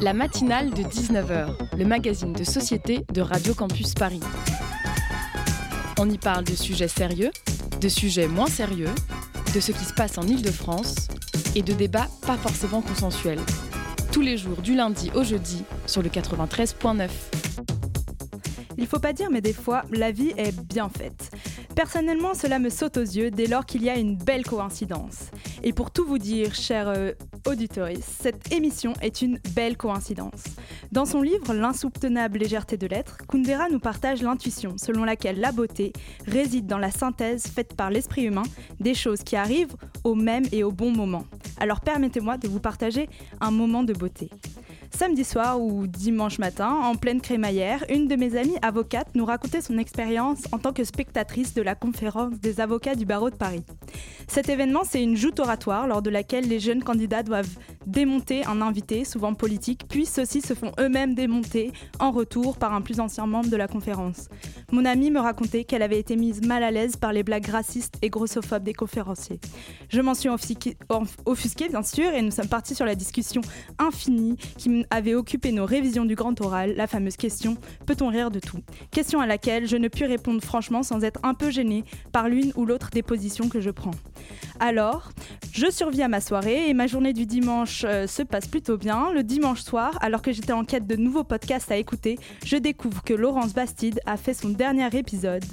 La matinale de 19h, le magazine de société de Radio Campus Paris. On y parle de sujets sérieux, de sujets moins sérieux, de ce qui se passe en Ile-de-France et de débats pas forcément consensuels. Tous les jours du lundi au jeudi sur le 93.9. Il faut pas dire, mais des fois, la vie est bien faite. Personnellement, cela me saute aux yeux dès lors qu'il y a une belle coïncidence. Et pour tout vous dire, chers euh, auditeurs, cette émission est une belle coïncidence. Dans son livre L'insoutenable légèreté de l'être, Kundera nous partage l'intuition selon laquelle la beauté réside dans la synthèse faite par l'esprit humain des choses qui arrivent au même et au bon moment. Alors permettez-moi de vous partager un moment de beauté. Samedi soir ou dimanche matin, en pleine crémaillère, une de mes amies avocates nous racontait son expérience en tant que spectatrice de la conférence des avocats du barreau de Paris. Cet événement, c'est une joute oratoire lors de laquelle les jeunes candidats doivent démonter un invité, souvent politique, puis ceux-ci se font eux-mêmes démonter en retour par un plus ancien membre de la conférence. Mon amie me racontait qu'elle avait été mise mal à l'aise par les blagues racistes et grossophobes des conférenciers. Je m'en suis offusquée, bien sûr, et nous sommes partis sur la discussion infinie qui avait occupé nos révisions du grand oral, la fameuse question peut-on rire de tout? Question à laquelle je ne puis répondre franchement sans être un peu gênée par l'une ou l'autre des positions que je prends. Alors, je survis à ma soirée et ma journée du dimanche euh, se passe plutôt bien. Le dimanche soir, alors que j'étais en quête de nouveaux podcasts à écouter, je découvre que Laurence Bastide a fait son dernier épisode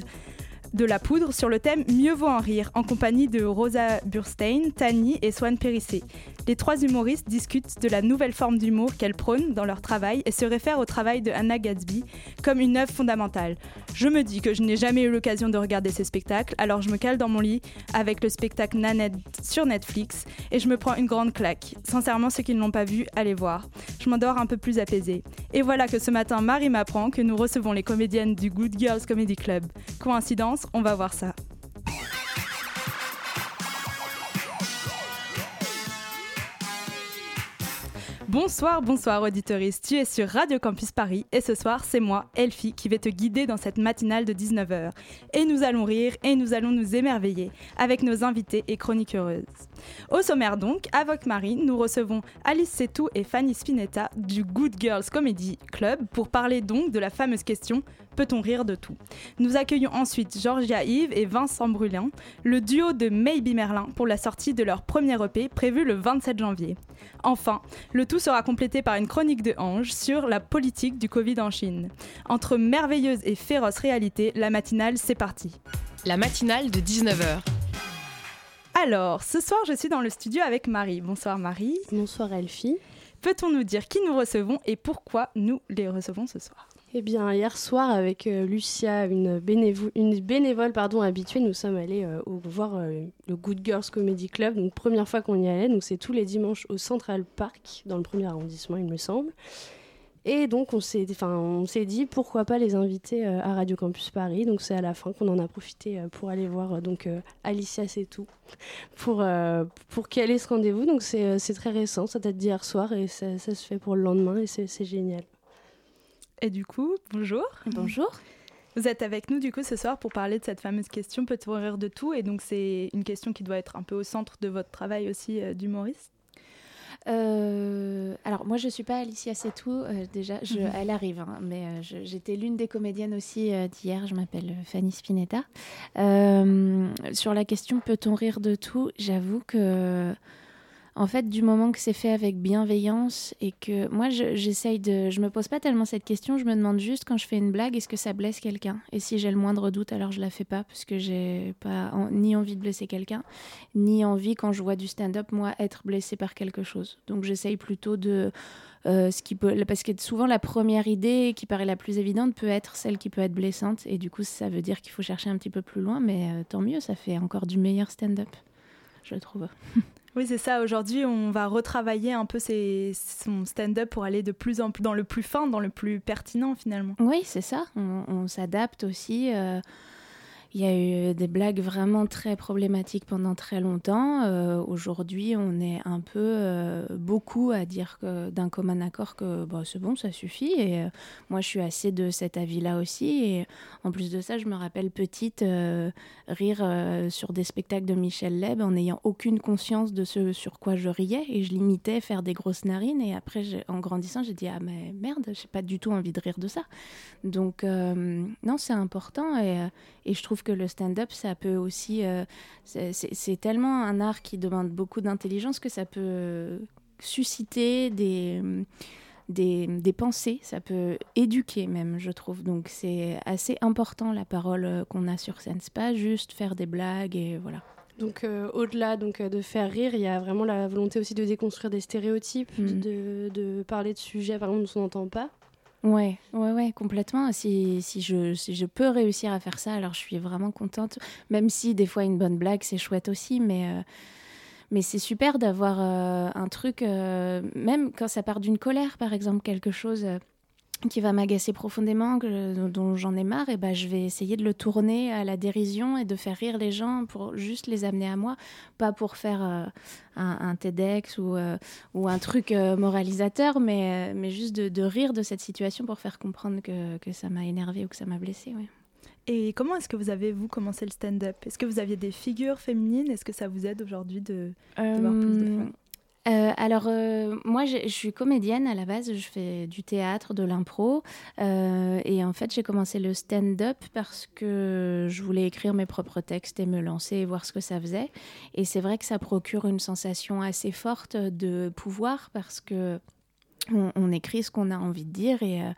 de la poudre sur le thème Mieux vaut en rire en compagnie de Rosa Burstein, Tani et Swan Périssé. Les trois humoristes discutent de la nouvelle forme d'humour qu'elles prônent dans leur travail et se réfèrent au travail de Anna Gatsby comme une œuvre fondamentale. Je me dis que je n'ai jamais eu l'occasion de regarder ce spectacle, alors je me cale dans mon lit avec le spectacle Nanette sur Netflix et je me prends une grande claque. Sincèrement, ceux qui ne l'ont pas vu, allez voir. Je m'endors un peu plus apaisée. Et voilà que ce matin, Marie m'apprend que nous recevons les comédiennes du Good Girls Comedy Club. Coïncidence on va voir ça. Bonsoir, bonsoir auditeuriste, tu es sur Radio Campus Paris et ce soir c'est moi, Elfie, qui vais te guider dans cette matinale de 19h. Et nous allons rire et nous allons nous émerveiller avec nos invités et chroniques heureuses. Au sommaire donc, avec Marie, nous recevons Alice Setou et Fanny Spinetta du Good Girls Comedy Club pour parler donc de la fameuse question Peut-on rire de tout? Nous accueillons ensuite Georgia Yves et Vincent Brulin, le duo de Maybe Merlin pour la sortie de leur premier EP prévu le 27 janvier. Enfin, le tout sera complété par une chronique de Ange sur la politique du Covid en Chine. Entre merveilleuse et féroce réalité, la matinale, c'est parti. La matinale de 19h. Alors, ce soir, je suis dans le studio avec Marie. Bonsoir Marie. Bonsoir Elfie. Peut-on nous dire qui nous recevons et pourquoi nous les recevons ce soir? Eh bien, hier soir, avec euh, Lucia, une, bénévole pardon, habituée, nous sommes allés euh, voir euh, le Good Girls Comedy Club. Donc, première fois qu'on y allait. Donc, c'est tous les dimanches au Central Park, dans le premier arrondissement, il me semble. Et donc, on s'est, dit pourquoi pas les inviter à Radio Campus Paris. Donc, c'est à la fin qu'on en a profité pour aller voir donc Alicia C'est tout pour, pour caler ce rendez-vous. Donc, c'est, très récent, ça date d'hier soir et ça, se fait pour le lendemain et c'est génial. Et du coup, bonjour. Bonjour. Vous êtes avec nous du coup ce soir pour parler de cette fameuse question peut-on rire de tout? Et donc c'est une question qui doit être un peu au centre de votre travail aussi euh, d'humoriste. Euh, alors moi je suis pas Alicia c'est tout euh, déjà je, mhm. elle arrive hein, mais j'étais l'une des comédiennes aussi d'hier je m'appelle Fanny Spinetta sur la question peut-on rire de tout? J'avoue que en fait, du moment que c'est fait avec bienveillance et que moi, j'essaye de. Je me pose pas tellement cette question, je me demande juste quand je fais une blague, est-ce que ça blesse quelqu'un? Et si j'ai le moindre doute, alors je la fais pas parce que j'ai pas ni envie de blesser quelqu'un, ni envie, quand je vois du stand-up, moi, être blessé par quelque chose. Donc j'essaye plutôt de. Euh, ce qui peut, parce que souvent la première idée qui paraît la plus évidente peut être celle qui peut être blessante et du coup ça veut dire qu'il faut chercher un petit peu plus loin mais euh, tant mieux ça fait encore du meilleur stand-up je trouve Oui, c'est ça. Aujourd'hui, on va retravailler un peu son stand-up pour aller de plus en plus dans le plus fin, dans le plus pertinent finalement. Oui, c'est ça. On, s'adapte aussi. Euh, il y a eu des blagues vraiment très problématiques pendant très longtemps. Euh, aujourd'hui, on est un peu euh, beaucoup à dire d'un commun accord que bah, c'est bon, ça suffit. Et euh, moi, je suis assez de cet avis-là aussi. Et en plus de ça, je me rappelle petite rire sur des spectacles de Michel Leb en n'ayant aucune conscience de ce sur quoi je riais. Et je limitais faire des grosses narines. Et après, en grandissant, j'ai dit Ah, mais merde, j'ai pas du tout envie de rire de ça. Donc, non, c'est important. Et, et je trouve que le stand-up, ça peut aussi. Euh, c'est tellement un art qui demande beaucoup d'intelligence que ça peut susciter des. Des, des, pensées, ça peut éduquer même, je trouve. Donc c'est assez important la parole euh, qu'on a sur scène. C'est pas juste faire des blagues et voilà. Donc euh, au-delà donc de faire rire, il y a vraiment la volonté aussi de déconstruire des stéréotypes, mm. de, de, parler de sujets par exemple dont on n'entend pas. Ouais, ouais, ouais, complètement. Si, si, je, peux réussir à faire ça, alors je suis vraiment contente. Même si des fois une bonne blague, c'est chouette aussi, mais, euh, mais c'est super d'avoir euh, un truc, euh, même quand ça part d'une colère, par exemple, quelque chose qui va m'agacer profondément, dont j'en ai marre, et ben je vais essayer de le tourner à la dérision et de faire rire les gens pour juste les amener à moi, pas pour faire euh, un, TEDx ou, euh, ou un truc euh, moralisateur, mais, mais juste de, rire de cette situation pour faire comprendre que, que ça m'a énervé ou que ça m'a blessé. Ouais. Et comment est-ce que vous avez, vous, commencé le stand-up? Est-ce que vous aviez des figures féminines? Est-ce que ça vous aide aujourd'hui de, de voir plus de femmes? Euh, alors, euh, moi, je, suis comédienne à la base, je fais du théâtre, de l'impro. Euh, et en fait, j'ai commencé le stand-up parce que je voulais écrire mes propres textes et me lancer et voir ce que ça faisait. Et c'est vrai que ça procure une sensation assez forte de pouvoir parce que on, écrit ce qu'on a envie de dire et euh,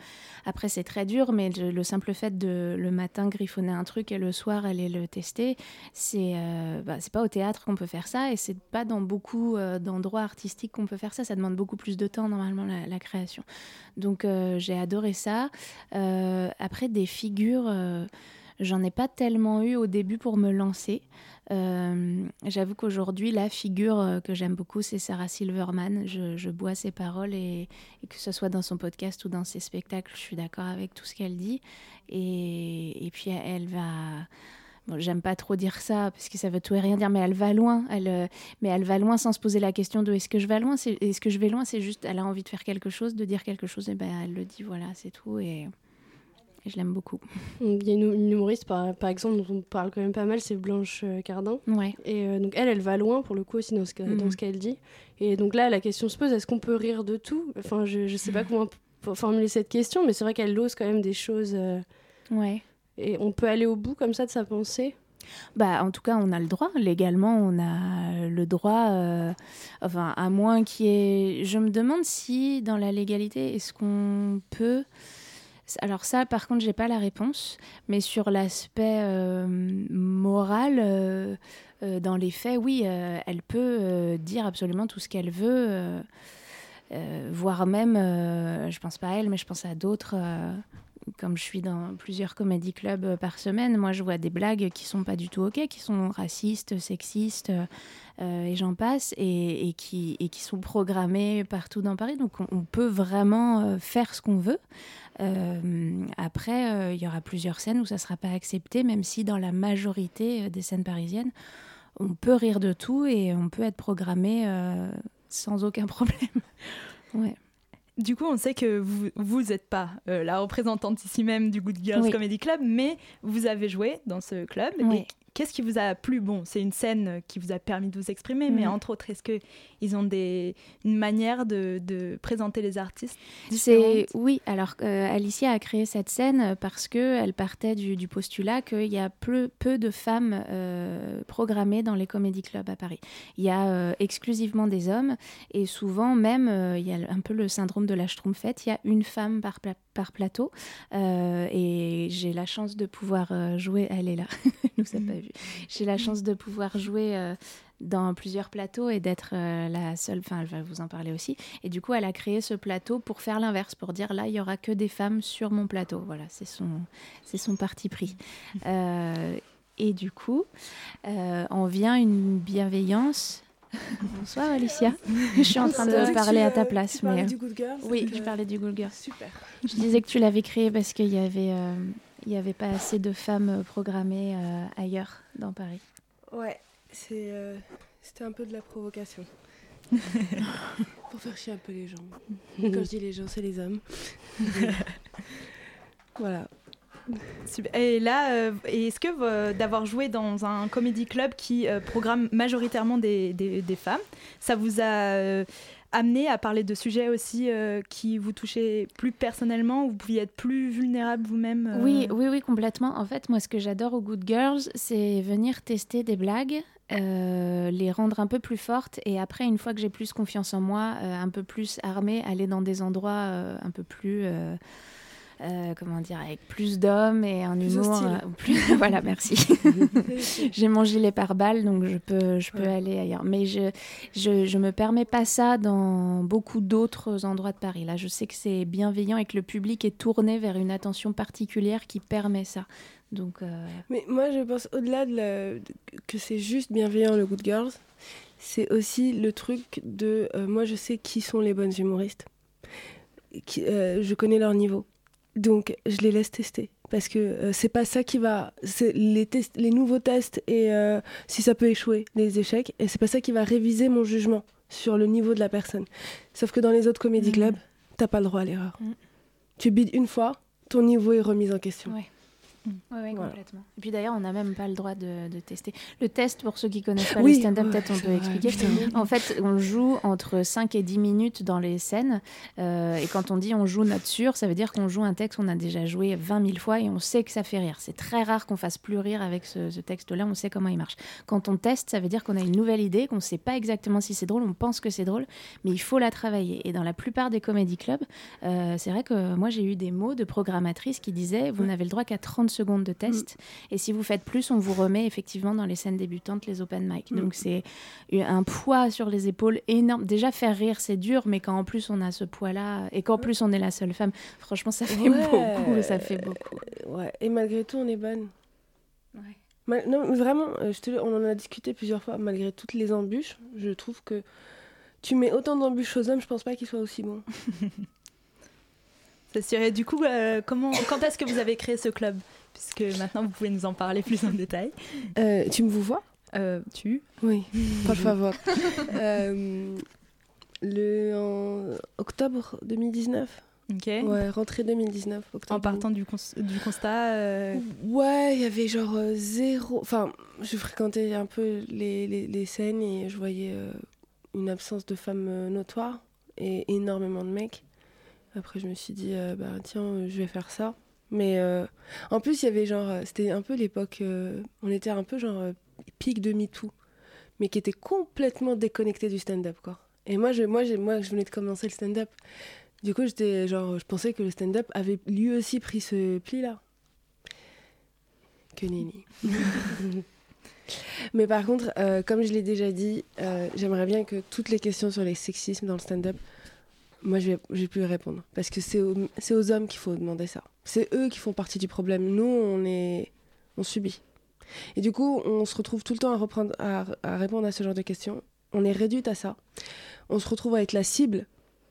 après c'est très dur mais le, simple fait de le matin griffonner un truc et le soir aller le tester c'est euh, bah, c'est pas au théâtre qu'on peut faire ça et c'est pas dans beaucoup euh, d'endroits artistiques qu'on peut faire ça. Ça demande beaucoup plus de temps normalement la, création. Donc j'ai adoré ça. Après des figures j'en ai pas tellement eu au début pour me lancer euh, j'avoue qu'aujourd'hui, la figure euh, que j'aime beaucoup, c'est Sarah Silverman. Je, bois ses paroles et, que ce soit dans son podcast ou dans ses spectacles, je suis d'accord avec tout ce qu'elle dit. Et, puis, elle va. Bon, j'aime pas trop dire ça parce que ça veut tout et rien dire, mais elle va loin. Elle, euh, mais elle va loin sans se poser la question de est-ce que je vais loin? Est-ce que je vais loin? C'est juste, elle a envie de faire quelque chose, de dire quelque chose, et ben elle le dit, voilà, c'est tout. Et je l'aime beaucoup. Il y a une, humoriste, par, par, exemple, dont on parle quand même pas mal, c'est Blanche euh, Cardin. Ouais. Et euh, donc, elle, elle va loin, pour le coup, aussi, dans ce, ce qu'elle dit. Et donc là, la question se pose, est-ce qu'on peut rire de tout? Enfin, je ne sais pas comment formuler cette question, mais c'est vrai qu'elle ose quand même des choses... Euh, ouais. Et on peut aller au bout, comme ça, de sa pensée? Bah, en tout cas, on a le droit. Légalement, on a le droit. enfin, à moins qu'il y ait. Je me demande si, dans la légalité, est-ce qu'on peut alors ça, par contre, j'ai pas la réponse, mais sur l'aspect euh, moral, euh, euh, dans les faits, oui, elle peut dire absolument tout ce qu'elle veut, voire même, je pense pas à elle, mais je pense à d'autres. Comme je suis dans plusieurs comédie clubs par semaine, moi je vois des blagues qui sont pas du tout ok, qui sont racistes, sexistes, et j'en passe, et, qui, sont programmées partout dans Paris. Donc on peut vraiment faire ce qu'on veut. Euh, après, euh, il y aura plusieurs scènes où ça sera pas accepté, même si dans la majorité euh, des scènes parisiennes, on peut rire de tout et on peut être programmé sans aucun problème. ouais. Du coup, on sait que vous n'êtes pas la représentante ici même du Good Girls Comedy Club, mais vous avez joué dans ce club. Et Qu'est-ce qui vous a plu? Bon, c'est une scène qui vous a permis de vous exprimer, mais mhm. entre autres, est-ce qu'ils ont des, une manière de, de présenter les artistes C'est Oui, alors euh, Alicia a créé cette scène parce qu'elle partait du, du postulat qu'il y a peu, peu de femmes euh, programmées dans les comédie clubs à Paris. Il y a euh, exclusivement des hommes et souvent même, il y a un peu le syndrome de la schtroumpfette, il y a une femme par, par plateau et j'ai la chance de pouvoir jouer, elle est là, nous a pas vu j'ai la chance de pouvoir jouer euh, dans plusieurs plateaux et d'être euh, la seule, enfin elle va vous en parler aussi. Et du coup, elle a créé ce plateau pour faire l'inverse, pour dire là, il y aura que des femmes sur mon plateau. Voilà, c'est son, c'est son parti pris. Euh, et du coup, en vient une bienveillance. Bonsoir Alicia. Je suis en train de parler à ta place. Tu mais... du Good Oui, je parlais du Good Girls. Super. Je disais que tu l'avais créé parce qu'il y avait il n'y avait pas assez de femmes programmées ailleurs dans Paris. Ouais, c'est, c'était un peu de la provocation. Pour faire chier un peu les gens. Quand je dis les gens, c'est les hommes. voilà. Et là, euh, est-ce que euh, d'avoir joué dans un comédie club qui euh, programme majoritairement des, femmes, ça vous a amené à parler de sujets aussi qui vous touchaient plus personnellement, où vous pouviez être plus vulnérable vous-même Oui, oui, oui, complètement. En fait, moi, ce que j'adore aux Good Girls, c'est venir tester des blagues. les rendre un peu plus fortes et après une fois que j'ai plus confiance en moi un peu plus armée aller dans des endroits un peu plus euh, comment dire, avec plus d'hommes et un humour. Euh, plus... voilà, merci. J'ai mon gilet pare-balles, donc je peux, je peux aller ailleurs. Mais je, je, je me permets pas ça dans beaucoup d'autres endroits de Paris. Là, je sais que c'est bienveillant et que le public est tourné vers une attention particulière qui permet ça. Donc, euh, Mais moi, je pense au-delà de, que c'est juste bienveillant le Good Girls, c'est aussi le truc de moi, je sais qui sont les bonnes humoristes. Qui, je connais leur niveau. Donc, je les laisse tester. Parce que euh, c'est pas ça qui va. Les, les nouveaux tests et euh, si ça peut échouer, les échecs, et c'est pas ça qui va réviser mon jugement sur le niveau de la personne. Sauf que dans les autres comédie mm. clubs, t'as pas le droit à l'erreur. Mm. Tu bides une fois, ton niveau est remis en question. Oui, ouais, complètement. Et puis d'ailleurs, on n'a même pas le droit de, tester. Le test, pour ceux qui connaissent pas le stand-up, peut-être on peut expliquer. En fait, on joue entre 5 et 10 minutes dans les scènes. Euh, et quand on dit on joue notre sûr, ça veut dire qu'on joue un texte qu'on a déjà joué 20 000 fois et on sait que ça fait rire. C'est très rare qu'on fasse plus rire avec ce, texte-là, on sait comment il marche. Quand on teste, ça veut dire qu'on a une nouvelle idée, qu'on ne sait pas exactement si c'est drôle, on pense que c'est drôle, mais il faut la travailler. Et dans la plupart des comédie clubs, euh, c'est vrai que moi j'ai eu des mots de programmatrices qui disaient vous n'avez le droit qu'à 30 secondes de test. Mm. Et si vous faites plus, on vous remet effectivement dans les scènes débutantes les open mic. Mm. Donc c'est un poids sur les épaules énorme. Déjà faire rire, c'est dur, mais quand en plus on a ce poids-là et qu'en plus on est la seule femme, franchement, ça fait beaucoup. Ça fait beaucoup. Ouais. Et malgré tout, on est bonne. Ouais. non, vraiment, euh, je te... on en a discuté plusieurs fois. Malgré toutes les embûches, je trouve que tu mets autant d'embûches aux hommes, je pense pas qu'ils soient aussi bons. Ça serait du coup, euh, comment, quand est-ce que vous avez créé ce club? Puisque maintenant vous pouvez nous en parler plus en détail. Euh, tu me vous vois? Euh, Tu? Oui, por favor. le en octobre 2019. Ok. Ouais, rentrée 2019. en partant du, du constat Ouais, il y avait genre zéro. Enfin, je fréquentais un peu les, les, les scènes et je voyais une absence de femmes notoires et énormément de mecs. Après, je me suis dit, euh, bah, tiens, euh, je vais faire ça. Mais euh, en plus, il y avait genre, c'était un peu l'époque, on était un peu genre pic de MeToo, mais qui était complètement déconnecté du stand-up, quoi. Et moi, je, moi, moi, je venais de commencer le stand-up. Du coup, j'étais genre, je pensais que le stand-up avait lui aussi pris ce pli-là. Que nini. Mais par contre, comme je l'ai déjà dit, j'aimerais bien que toutes les questions sur les sexismes dans le stand-up moi, je vais, plus répondre. Parce que c'est aux, hommes qu'il faut demander ça. C'est eux qui font partie du problème. Nous, on, est, on subit. Et du coup, on se retrouve tout le temps à, reprendre, à, répondre à ce genre de questions. On est réduite à ça. On se retrouve à être la cible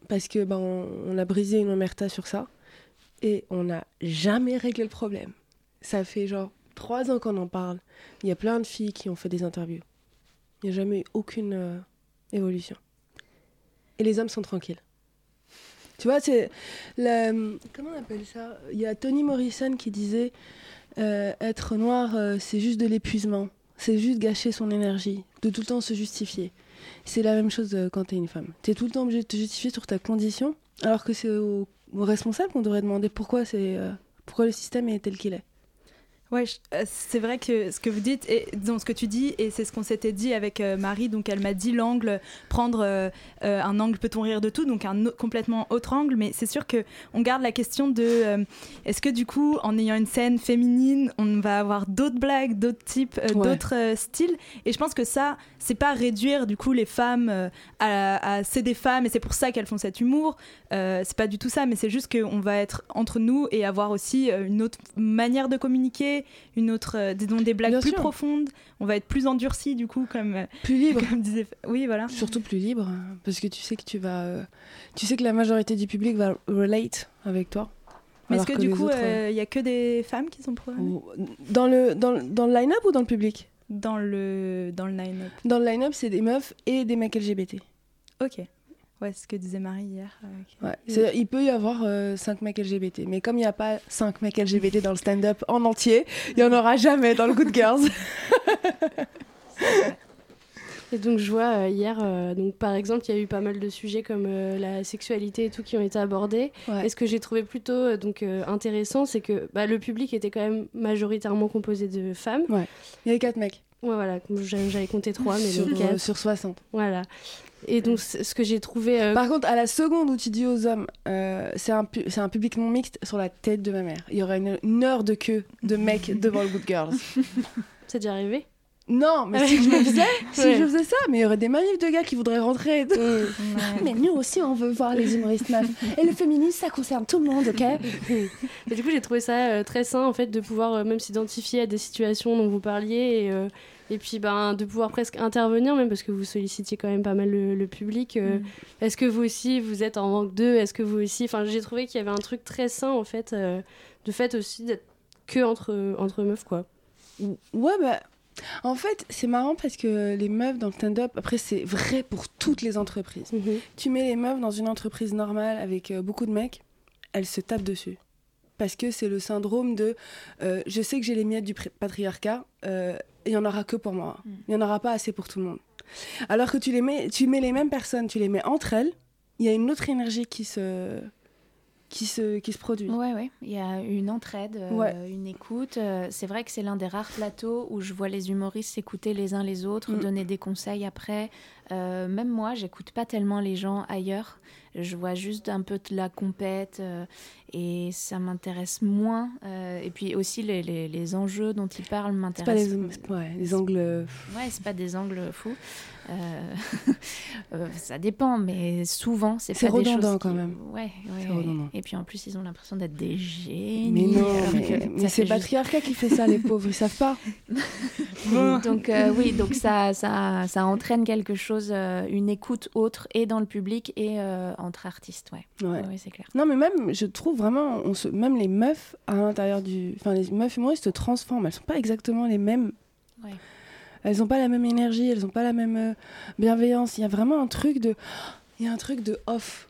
parce que ben, on, a brisé une omerta sur ça. Et on n'a jamais réglé le problème. Ça fait genre trois ans qu'on en parle. Il y a plein de filles qui ont fait des interviews. Il n'y a jamais eu aucune euh, évolution. Et les hommes sont tranquilles. Tu vois, c'est. Comment on appelle ça? Il y a Tony Morrison qui disait euh, être noir, euh, c'est juste de l'épuisement. C'est juste gâcher son énergie, de tout le temps se justifier. C'est la même chose euh, quand t'es une femme. T'es tout le temps obligé de te justifier sur ta condition, alors que c'est aux, responsables qu'on devrait demander pourquoi, c'est, pourquoi le système est tel qu'il est. Ouais, euh, c'est vrai que ce que vous dites, et donc ce que tu dis, et c'est ce qu'on s'était dit avec euh, Marie, donc elle m'a dit l'angle, prendre euh, un angle, peut-on rire de tout, donc un complètement autre angle, mais c'est sûr que on garde la question de est-ce que du coup, en ayant une scène féminine, on va avoir d'autres blagues, d'autres types, d'autres styles, et je pense que ça, c'est pas réduire du coup les femmes à, à c'est des femmes et c'est pour ça qu'elles font cet humour, c'est pas du tout ça, mais c'est juste qu'on va être entre nous et avoir aussi une autre manière de communiquer une autre, euh, des, des blagues plus profondes. On va être plus endurci du coup, comme euh, plus libre. Comme disait, oui, voilà. Surtout plus libre, parce que tu sais que tu vas, euh, tu sais que la majorité du public va relate avec toi. Mais est-ce que, du coup, il n'y a que des femmes qui sont programmées Dans le, dans, le- dans le line-up ou dans le public? Dans le, dans le line-up Dans le line-up, c'est des meufs et des mecs LGBT. Ok. Ouais, c'est ce que disait Marie hier. euh. Ouais. Il peut y avoir 5 mecs LGBT, mais comme il n'y a pas 5 mecs LGBT dans le stand-up en entier, il n'y en aura jamais dans le Good Girls. Et donc je vois euh, hier, euh, donc par exemple, il y a eu pas mal de sujets comme euh, la sexualité et tout qui ont été abordés. Ouais. Et ce que j'ai trouvé plutôt euh, donc euh, intéressant, c'est que bah, le public était quand même majoritairement composé de femmes. Il y avait 4 mecs Ouais, voilà, j'avais compté trois, mais sur, donc euh, sur 60. Voilà. Et donc ce que j'ai trouvé, euh, Par contre, à la seconde où tu dis aux hommes, euh, c'est un, pu- un public non mixte, sur la tête de ma mère. Il y aurait une, une heure de queue de mecs devant le Good Girls. c'est déjà arrivé? Non, mais si je le faisais, si Ouais. je faisais ça, mais il y aurait des manifs de gars qui voudraient rentrer. et tout. Mais nous aussi, on veut voir les humoristes meufs. Et le féminisme, ça concerne tout le monde, ok? Et du coup, j'ai trouvé ça euh, très sain en fait de pouvoir euh, même s'identifier à des situations dont vous parliez et, euh, et puis ben de pouvoir presque intervenir même parce que vous sollicitiez quand même pas mal le, le public. euh, Mm. Est-ce que vous aussi vous êtes en manque d'eux? Est-ce que vous aussi Enfin, j'ai trouvé qu'il y avait un truc très sain en fait euh, de fait aussi d'être que entre entre meufs quoi. Ouais, bah. En fait, c'est marrant parce que les meufs dans le stand-up, après, c'est vrai pour toutes les entreprises. Tu mets les meufs dans une entreprise normale avec euh, beaucoup de mecs, elles se tapent dessus. Parce que c'est le syndrome de euh, je sais que j'ai les miettes du patriarcat, euh, il y en aura que pour moi. Mm. Il y en aura pas assez pour tout le monde. Alors que tu les mets, tu mets les mêmes personnes, tu les mets entre elles, il y a une autre énergie qui se, qui se, qui se produit. Ouais, ouais. Il y a une entraide, euh, Ouais. une écoute. Euh, c'est vrai que c'est l'un des rares plateaux où je vois les humoristes s'écouter les uns les autres, Mm. donner des conseils après. Euh, même moi, j'écoute pas tellement les gens ailleurs. Je vois juste un peu de la compète euh, et ça m'intéresse moins. Euh, et puis aussi, les, les- les enjeux dont ils parlent C'est pas m'intéressent. ouais, les angles. Ouais, c'est pas des angles fous. Ça dépend, mais souvent, c'est pas des choses redondant, qui- quand même. Ouais, ouais, redondant. Et puis en plus, ils ont l'impression d'être des génies. Mais non, mais, c'est juste- patriarcat qui fait ça, les pauvres, ils savent pas. Donc oui, donc ça, ça, ça entraîne quelque chose, euh, une écoute autre, et dans le public et euh, entre artistes, ouais. Ouais. Ouais, ouais, c'est clair. Non, mais même, je trouve vraiment, on se, même les meufs à l'intérieur du. Enfin, les meufs humoristes se transforment. Elles sont pas exactement les mêmes. Ouais. Elles ont pas la même énergie, elles ont pas la même euh, bienveillance. Il y a vraiment un truc de. Il y a un truc de off.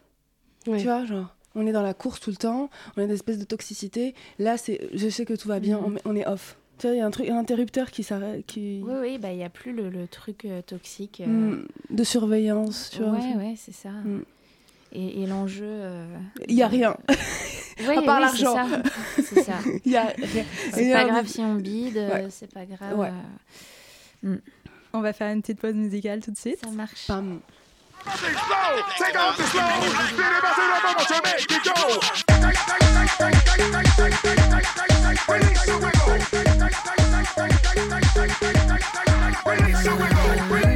Ouais. Tu vois, genre, on est dans la course tout le temps, on a une espèce de toxicité. Là, c'est, je sais que tout va bien, on, on est off. Tu vois, il y a un truc, un interrupteur qui s'arrête, qui. Oui, oui, bah il y a plus le, le truc euh, toxique. euh, Mm, de surveillance, tu vois. ouais, ouais, c'est ça. Mm. Et, et l'enjeu. euh, Il y a rien. Ouais, À part oui, l'argent. C'est ça. C'est pas grave si on bide, euh, Ouais. c'est pas grave. Ouais. euh, On va faire une petite pause musicale tout de suite. Ça marche. Pam. ready, so we go it.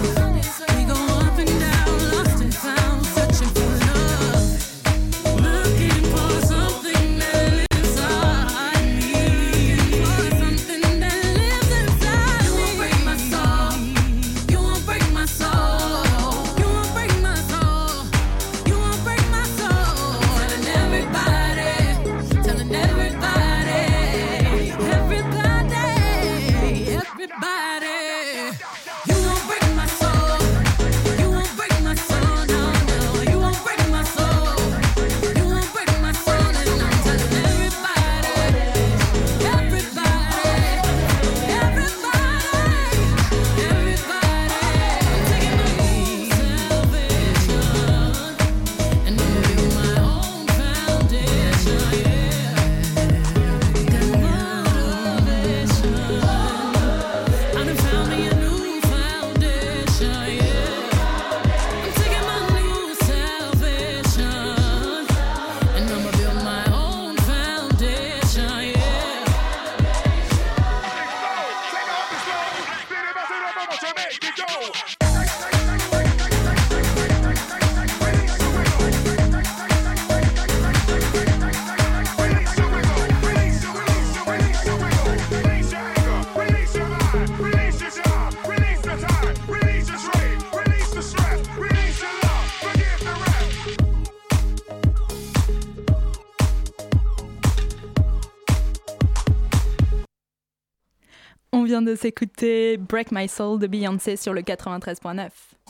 Vient de s'écouter Break My Soul de Beyoncé sur le 93.9.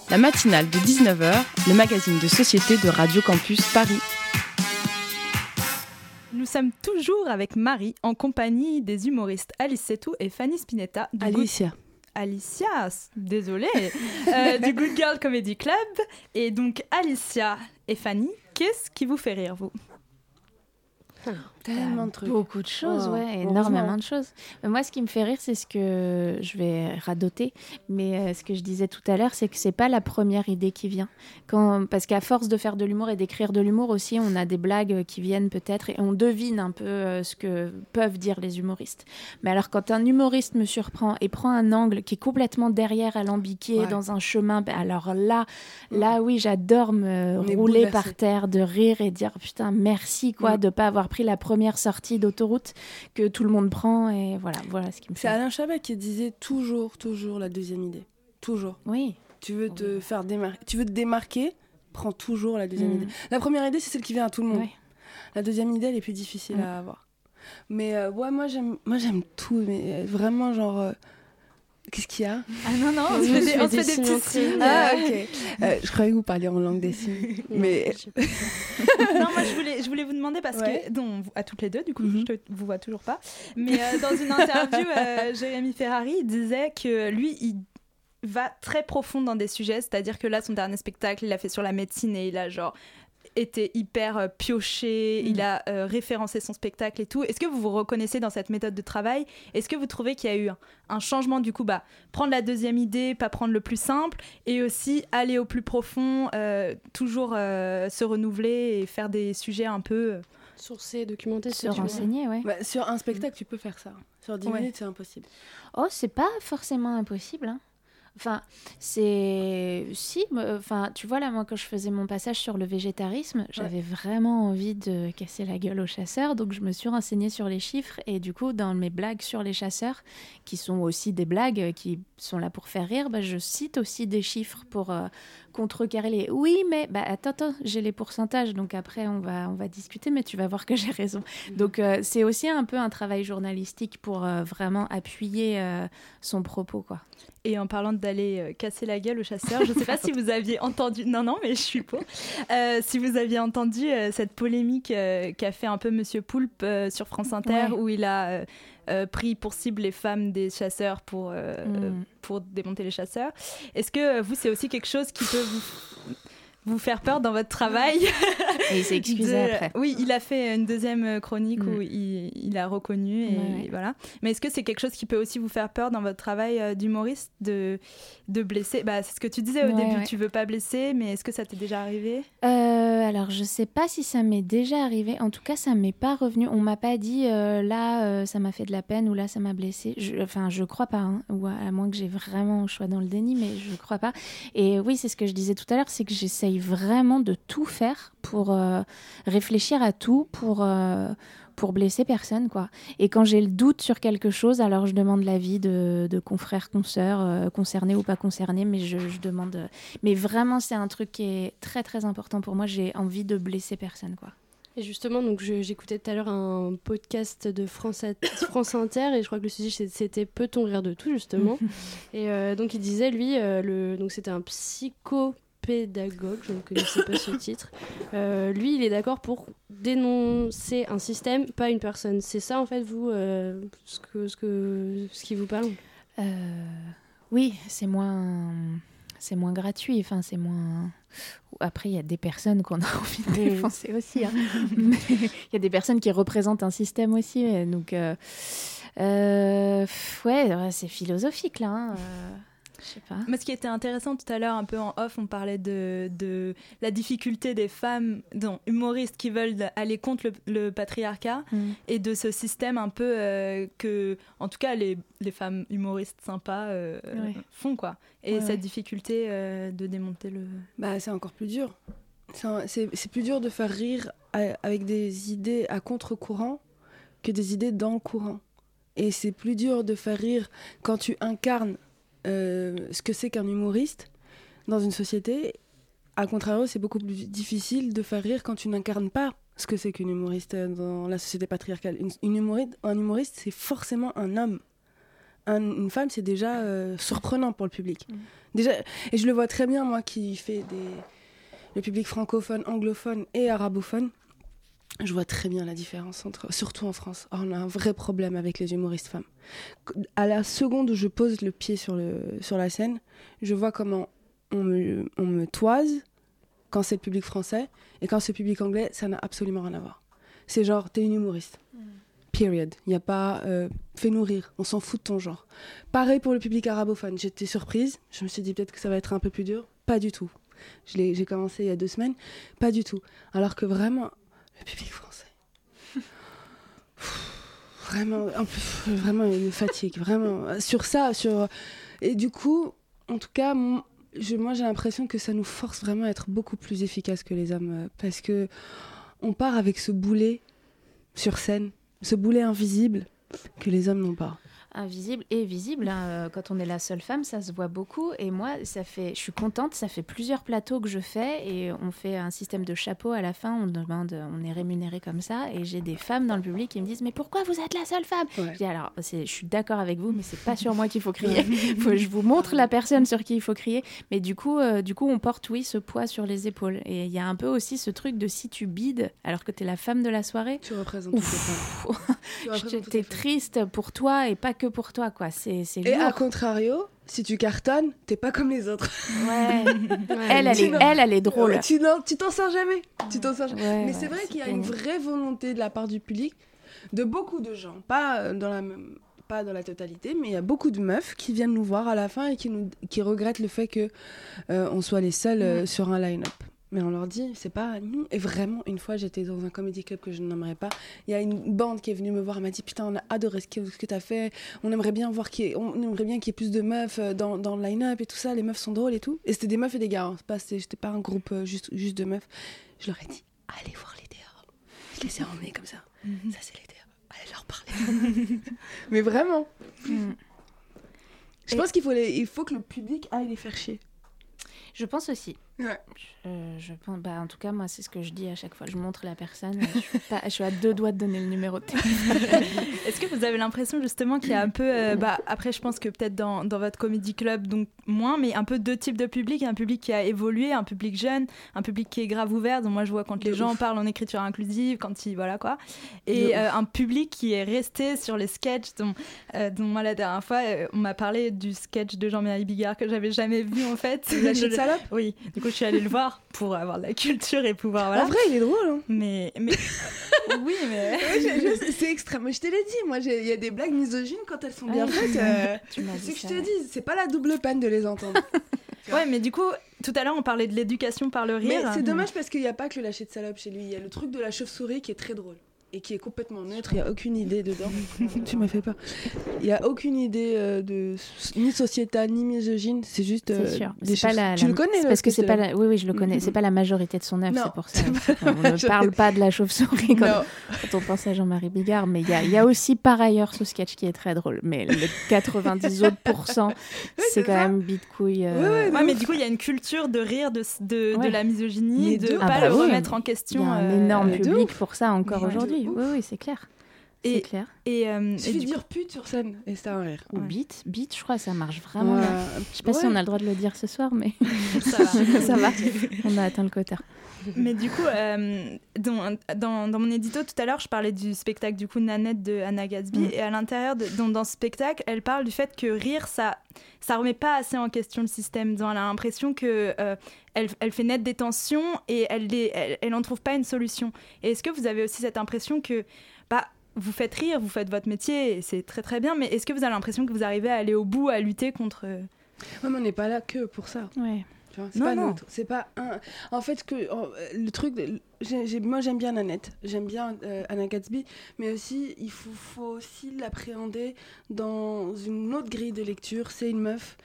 La matinale de 19h, le magazine de société de Radio Campus Paris. Nous sommes toujours avec Marie en compagnie des humoristes Alice Setou et Fanny Spinetta du Good- Alicia. Alicia, désolée, euh, du Good Girl Comedy Club. Et donc Alicia et Fanny, qu'est-ce qui vous fait rire vous? Tellement de trucs. Beaucoup de choses, Oh, ouais, énormément de choses. Mais moi, ce qui me fait rire, c'est ce que je vais radoter, mais euh, ce que je disais tout à l'heure, c'est que c'est pas la première idée qui vient. Quand, parce qu'à force de faire de l'humour et d'écrire de l'humour aussi, on a des blagues qui viennent peut-être et on devine un peu euh, ce que peuvent dire les humoristes. Mais alors, quand un humoriste me surprend et prend un angle qui est complètement derrière, alambiqué, Ouais. dans un chemin, ben alors là, là, oui, j'adore me On rouler par terre, de rire et dire putain, merci quoi, Mm. de pas avoir pris la première sortie d'autoroute que tout le monde prend et voilà, voilà ce qui me C'est fait. Alain Chabat qui disait toujours, toujours la deuxième idée. Toujours. Oui, Tu veux te faire démarquer, tu veux te démarquer, prends toujours la deuxième Mm. idée. La première idée, c'est celle qui vient à tout le monde. La deuxième idée, elle est plus difficile Mm. à avoir. Mais euh, ouais, moi j'aime, moi j'aime tout, mais euh, vraiment genre, euh, qu'est-ce qu'il y a? Ah non, non, on se Je fait me des, fais on se fait des des signes petits signes. Ah ok. Euh, je croyais que vous parliez en langue des signes, mais non, moi je voulais, je voulais vous demander parce Ouais. que, non, à toutes les deux, du coup, Mhm. je te vous vois toujours pas. Mais euh, dans une interview, euh, Jérémy Ferrari disait que lui, il va très profond dans des sujets, c'est-à-dire que là, son dernier spectacle, il l'a fait sur la médecine et il a genre été hyper euh, pioché, il a euh, référencé son spectacle et tout. Est-ce que vous vous reconnaissez dans cette méthode de travail? Est-ce que vous trouvez qu'il y a eu un, un changement du coup bah, Prendre la deuxième idée, pas prendre le plus simple, et aussi aller au plus profond, euh, toujours euh, se renouveler et faire des sujets un peu... Sourcer, documenter, se veux. renseigner, ouais. bah, sur un spectacle, tu peux faire ça. Sur 10 Ouais. minutes, c'est impossible. Oh, c'est pas forcément impossible. hein. Enfin, c'est si, enfin, tu vois là, moi quand je faisais mon passage sur le végétarisme, j'avais vraiment envie de casser la gueule aux chasseurs, donc je me suis renseignée sur les chiffres et du coup, dans mes blagues sur les chasseurs, qui sont aussi des blagues qui sont là pour faire rire, bah, je cite aussi des chiffres pour euh, contrecarrer les. Oui, mais bah attends, attends, j'ai les pourcentages, donc après on va on va discuter, mais tu vas voir que j'ai raison. Donc euh, c'est aussi un peu un travail journalistique pour euh, vraiment appuyer son propos, quoi. Et en parlant d'aller euh, casser la gueule aux chasseurs, je ne sais pas si vous aviez entendu. Non, non, mais je suis pour. Euh, si vous aviez entendu euh, cette polémique euh, qu'a fait un peu Monsieur Poulpe sur France Inter, Ouais. où il a pris pour cible les femmes des chasseurs pour, Mm. pour démonter les chasseurs. Est-ce que vous, c'est aussi quelque chose qui peut vous, vous faire peur dans votre travail Et il s'est excusé de- après. Oui, il a fait une deuxième chronique Mm. où il, il a reconnu et Ouais, voilà. Mais est-ce que c'est quelque chose qui peut aussi vous faire peur dans votre travail euh, d'humoriste de, de blesser? Bah, C'est ce que tu disais au Ouais, début, ouais. tu veux pas blesser, mais est-ce que ça t'est déjà arrivé? Euh, alors, je sais pas si ça m'est déjà arrivé. En tout cas, ça m'est pas revenu. On m'a pas dit euh, là, euh, ça m'a fait de la peine ou là, ça m'a blessé. Je, enfin, je crois pas. hein. Ou à, à moins que j'ai vraiment je sois dans le déni, mais je crois pas. Et oui, c'est ce que je disais tout à l'heure, c'est que j'essaye vraiment de tout faire pour euh, réfléchir à tout, pour euh, pour blesser personne, quoi. Et quand j'ai le doute sur quelque chose, alors je demande l'avis de, de confrères, consoeurs, euh, concernés ou pas concernés, mais je, je demande. Mais vraiment, c'est un truc qui est très très important pour moi. J'ai envie de blesser personne, quoi. Et justement, donc j'écoutais tout à l'heure un podcast de France, France Inter et je crois que le sujet c'était Peut-on rire de tout justement? Et euh, donc il disait lui, euh, le, donc c'était un psychopédagogue, je ne connaissais pas ce titre. Euh, lui, il est d'accord pour dénoncer un système, pas une personne. C'est ça en fait vous, euh, ce que ce que ce qui vous parle? Euh, oui, c'est moins, c'est moins gratuit. Enfin, c'est moins. Après, il y a des personnes qu'on a envie de défoncer aussi. hein. Mais il y a des personnes qui représentent un système aussi. Donc, ouais, c'est philosophique là. hein, je sais pas. Mais ce qui était intéressant tout à l'heure, un peu en off, on parlait de, de la difficulté des femmes non, humoristes qui veulent aller contre le, le patriarcat Mm. et de ce système un peu euh, que, en tout cas, les, les femmes humoristes sympas euh, Ouais. font, quoi. Et Ouais, cette ouais. difficulté euh, de démonter le... Bah, c'est encore plus dur. C'est plus dur de faire rire a- avec des idées à contre-courant que des idées dans le courant. Et c'est plus dur de faire rire quand tu incarnes ce que c'est qu'un humoriste dans une société. A contrario, c'est beaucoup plus difficile de faire rire quand tu n'incarnes pas ce que c'est qu'une humoriste euh, dans la société patriarcale. Une, une humoriste, un humoriste, c'est forcément un homme. Un- une femme, c'est déjà euh, surprenant pour le public. Mhm. Déjà, et je le vois très bien, moi qui fais des, le public francophone, anglophone et arabophone. Je vois très bien la différence entre, surtout en France. On a un vrai problème avec les humoristes femmes. À la seconde où je pose le pied sur, le, sur la scène, je vois comment on me, on me toise quand c'est le public français et quand c'est le public anglais, ça n'a absolument rien à voir. C'est genre, t'es une humoriste. Period. Il n'y a pas euh, fais-nous rire, on s'en fout de ton genre. Pareil pour le public arabophone. J'étais surprise, je me suis dit peut-être que ça va être un peu plus dur. Pas du tout. J'ai commencé il y a deux semaines, pas du tout. Alors que vraiment, public français. Vraiment, vraiment une fatigue, vraiment. Sur ça, sur. Et du coup, en tout cas, je, moi j'ai l'impression que ça nous force vraiment à être beaucoup plus efficaces que les hommes. euh, Parce que on part avec ce boulet sur scène, ce boulet invisible que les hommes n'ont pas. Invisible et visible. hein. Euh, Quand on est la seule femme, ça se voit beaucoup. Et moi, ça fait, je suis contente. Ça fait plusieurs plateaux que je fais et on fait un système de chapeau à la fin. On demande, on est rémunéré comme ça. Et j'ai des femmes dans le public qui me disent mais pourquoi vous êtes la seule femme? Ouais. Je dis alors, je suis d'accord avec vous, mais c'est pas sur moi qu'il faut crier. Faut- je vous montre la personne sur qui il faut crier. Mais du coup, euh, du coup, on porte oui ce poids sur les épaules. Et il y a un peu aussi ce truc de si tu bides alors que tu es la femme de la soirée. Tu représentes. Ouf, Tu représentes triste pour toi et pas que pour toi, quoi. C'est c'est Et à contrario, si tu cartonnes, t'es pas comme les autres. Ouais. Ouais, elle, elle est, elle, elle est drôle. Tu tu t'en sors jamais. Tu t'en sors jamais. Ouais, Mais c'est vrai qu'il y a une vraie volonté de la part du public, de beaucoup de gens, pas euh, dans la même- pas dans la totalité, mais il y a beaucoup de meufs qui viennent nous voir à la fin et qui nous qui regrettent le fait que euh, on soit les seuls euh, sur un line-up. Mais on leur dit, c'est pas nous. Et vraiment, une fois, j'étais dans un comedy club que je ne nommerai pas. Il y a une bande qui est venue me voir, elle m'a dit Putain, on a adoré ce que, ce que tu as fait. On aimerait bien voir qu'il y ait, on aimerait bien qu'il y ait plus de meufs euh, dans, dans le line-up et tout ça. Les meufs sont drôles et tout. Et c'était des meufs et des gars. hein. Pas, j'étais pas un groupe euh, juste, juste de meufs. Je leur ai dit Allez voir les DA. Je les ai emmenés comme ça. Ça, c'est les DA. Allez leur parler. Mais vraiment. Mm. Je pense qu'il faut, les- il faut que le public aille les faire chier. Je pense aussi. Ouais. Je, je pense, bah, en tout cas, moi, c'est ce que je dis à chaque fois. Je montre la personne. Je suis, pas- je suis à deux doigts de donner le numéro de téléphone. Est-ce que vous avez l'impression justement qu'il y a un peu, euh, bah, après je pense que peut-être dans, dans votre comédie club, donc moins, mais un peu deux types de public, un public qui a évolué, un public jeune, un public qui est grave ouvert, donc moi je vois quand les gens parlent en écriture inclusive, quand ils, voilà quoi, et euh, un public qui est resté sur les sketchs, dont, euh, dont moi la dernière fois, euh, on m'a parlé du sketch de Jean-Marie Bigard que j'avais jamais vu en fait. Lâcher de salope? Oui, du coup je suis allée le voir pour avoir de la culture et pouvoir, voilà. En vrai, il est drôle. Hein. Mais, mais... oui, mais... Ouais, c'est extrême. Mais je te l'ai dit, moi, il y a des blagues misogynes quand elles sont bien Ouais. faites. euh, Tu m'as c'est que je te dis, c'est pas la double peine de les entendre. Ouais, mais du coup, tout à l'heure, on parlait de l'éducation par le Mais rire. c'est dommage parce qu'il n'y a pas que le lâcher de salope chez lui. Il y a le truc de la chauve-souris qui est très drôle et qui est complètement neutre. Il n'y a aucune idée dedans. tu m'as fait peur. Il n'y a aucune idée euh, de ni sociétale ni misogyne. C'est juste euh, C'est sûr. des C'est pas chauves- la, Tu la- le connais c'est le parce que c'est pas la-. Oui, oui, je le connais. Mhm. C'est pas la majorité de son œuvre, c'est pour ça. pas On ne parle pas de la chauve-souris quand, on pense à Jean-Marie Bigard, mais il y a, il y a aussi par ailleurs ce sketch qui est très drôle. Mais le 90 autres pourcents, c'est c'est quand ça. même bite couille. euh, Ouais, ouais, Ouais, mais du coup, il y a une culture de rire, de, de, la misogynie, Mais de pas Ah bah le oui. remettre en Il y question. a un euh, énorme public pour ça encore aujourd'hui. Oui, oui, c'est clair. Et- C'est clair. Et, euh, Il et suffit du de dire pute sur scène et c'est un rire. Ou Ouais. beat, beat, je crois, ça marche vraiment. Ouais. Je sais pas si on a le droit de le dire ce soir, mais coup, ça va. ça va. On a atteint le quota. Mais du coup, euh, dans, dans, dans mon édito tout à l'heure, je parlais du spectacle du coup Nanette de Anna Gatsby. Mm. Et à l'intérieur, de, dans, dans ce spectacle, elle parle du fait que rire, ça ça remet pas assez en question le système. Donc, elle a l'impression que euh, elle, elle fait naître des tensions et elle les- elle, elle en trouve pas une solution. Et est-ce que vous avez aussi cette impression que bah vous faites rire, vous faites votre métier, et c'est très très bien, mais est-ce que vous avez l'impression que vous arrivez à aller au bout, à lutter contre... euh, Ouais, mais on n'est pas là que pour ça. Ouais. C'est Non, pas non. C'est pas un. En fait, que le truc. moi, j'aime bien Nanette. J'aime bien euh, Anna Gatsby, mais aussi il faut, faut aussi l'appréhender dans une autre grille de lecture. C'est une meuf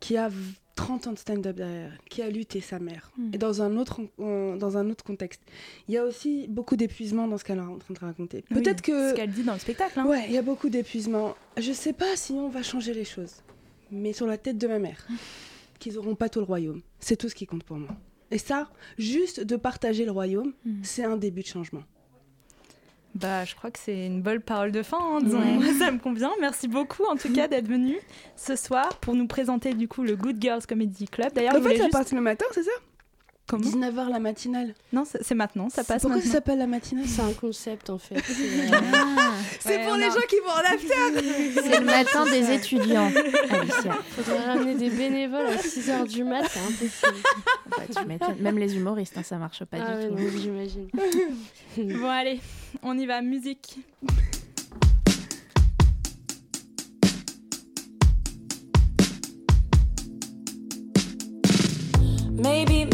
qui a v- 30 ans de stand-up derrière, qui a lutté sa mère, Mm. et dans un autre dans un autre contexte. Il y a aussi beaucoup d'épuisement dans ce qu'elle est en train de raconter. oui, Peut-être que Ce qu'elle dit dans le spectacle. hein. Ouais, il y a beaucoup d'épuisement. Je sais pas si on va changer les choses, mais sur la tête de ma mère, qu'ils auront pas tout le royaume. C'est tout ce qui compte pour moi. Et ça, juste de partager le royaume, Mhm. c'est un début de changement. Bah, je crois que c'est une bonne parole de fin. hein. Ouais. Moi, ça me convient. Merci beaucoup, en tout cas, d'être venu ce soir pour nous présenter du coup le Good Girls Comedy Club. D'ailleurs, En fait, ça juste... passe le matin, c'est ça? Comment 19h la matinale. Non, c'est maintenant. Ça passe Pourquoi ça s'appelle la matinale C'est un concept en fait. C'est, euh, Ah, C'est Ouais, pour les a- gens qui vont en after c'est le matin des étudiants, Alicia. faudrait ramener des bénévoles à 6h du mat, c'est impossible. Bah, tu. Même les humoristes, hein, ça marche pas ah du ouais, tout. j'imagine. Bon, allez, on y va. Musique. Maybe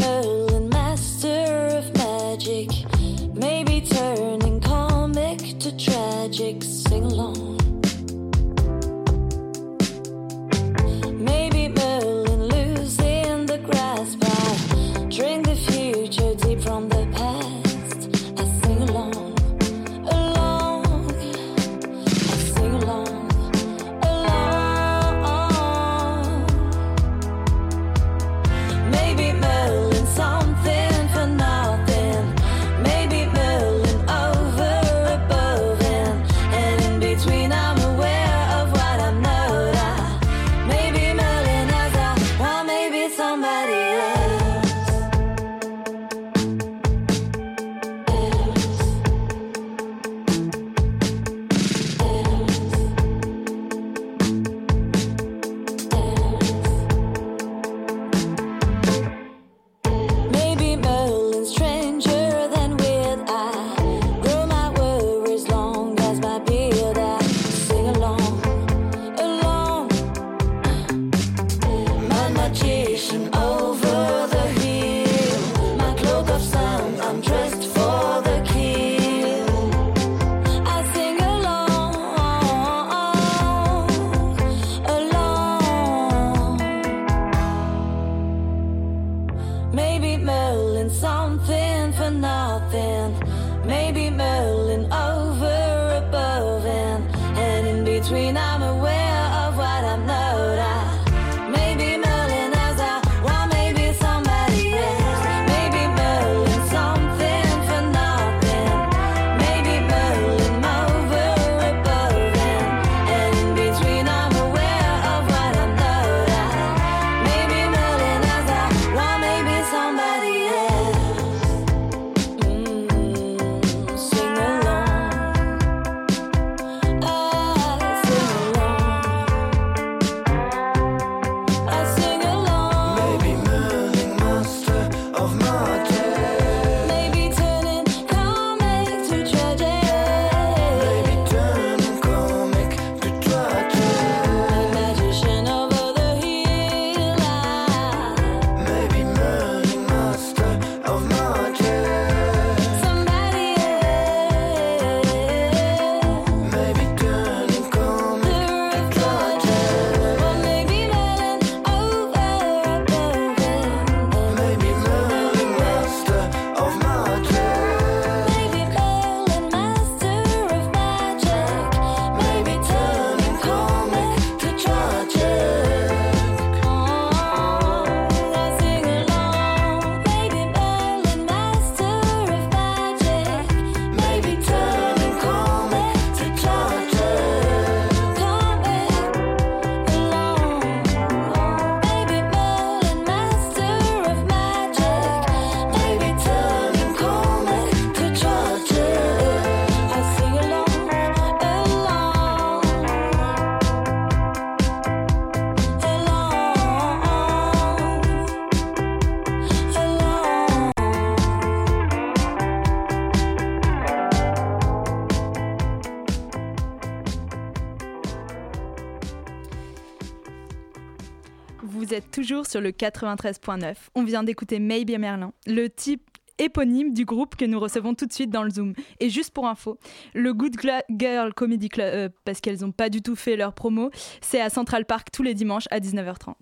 sur le 93.9. On vient d'écouter Maybe Merlin, le type éponyme du groupe que nous recevons tout de suite dans le Zoom. Et juste pour info, le Good Girl Comedy Club, euh, parce qu'elles n'ont pas du tout fait leur promo, c'est à Central Park tous les dimanches à 19h30.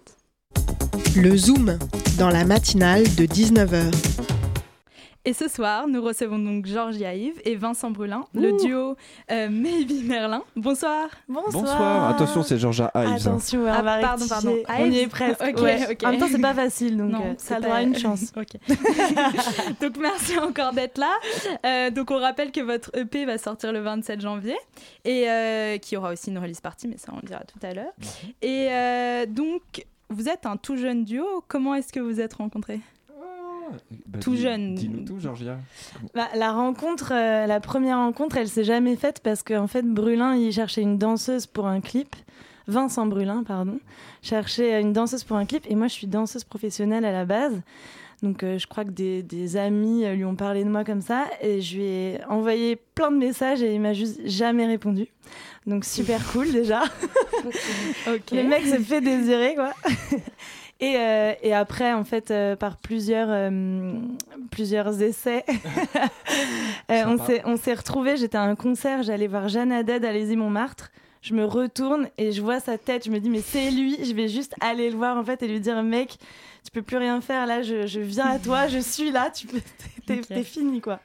Le Zoom, dans la matinale de 19h. Et ce soir, nous recevons donc Georgia Yves et Vincent Brulin, le duo euh, Maybe Merlin. Bonsoir. Bonsoir. Attention, c'est Georgia Ives. hein. Attention, on Ah, va pardon, pardon. On y est presque. Ok, ouais. ok. En même temps, c'est pas facile, donc Non, euh, ça pas- une chance. Ok. donc merci encore d'être là. Euh, donc on rappelle que votre EP va sortir le 27 janvier et euh, qu'il y aura aussi une release party, mais ça on le dira tout à l'heure. Et euh, donc vous êtes un tout jeune duo. Comment est-ce que vous êtes rencontrés? Bah, Tout dis- jeune. Dis-nous tout, Georgia. Bah, la rencontre, euh, la première rencontre, elle s'est jamais faite parce qu'en fait, Brulin, il cherchait une danseuse pour un clip. Vincent Brulin, pardon, cherchait une danseuse pour un clip et moi, je suis danseuse professionnelle à la base. Donc, euh, je crois que des, des amis euh, lui ont parlé de moi comme ça et je lui ai envoyé plein de messages et il m'a juste jamais répondu. Donc, super cool déjà. Le mec se fait désirer, quoi. Et, euh, et après, en fait, euh, par plusieurs, euh, plusieurs essais, euh, on s'est- on s'est retrouvés. J'étais à un concert, j'allais voir Jeanne Haddad à Lézy Montmartre. Je me retourne et je vois sa tête. Je me dis, mais c'est lui. Je vais juste aller le voir, en fait, et lui dire, mec, tu peux plus rien faire. Là, je, je viens à toi, je suis là. Tu peux, t'es, fini, quoi.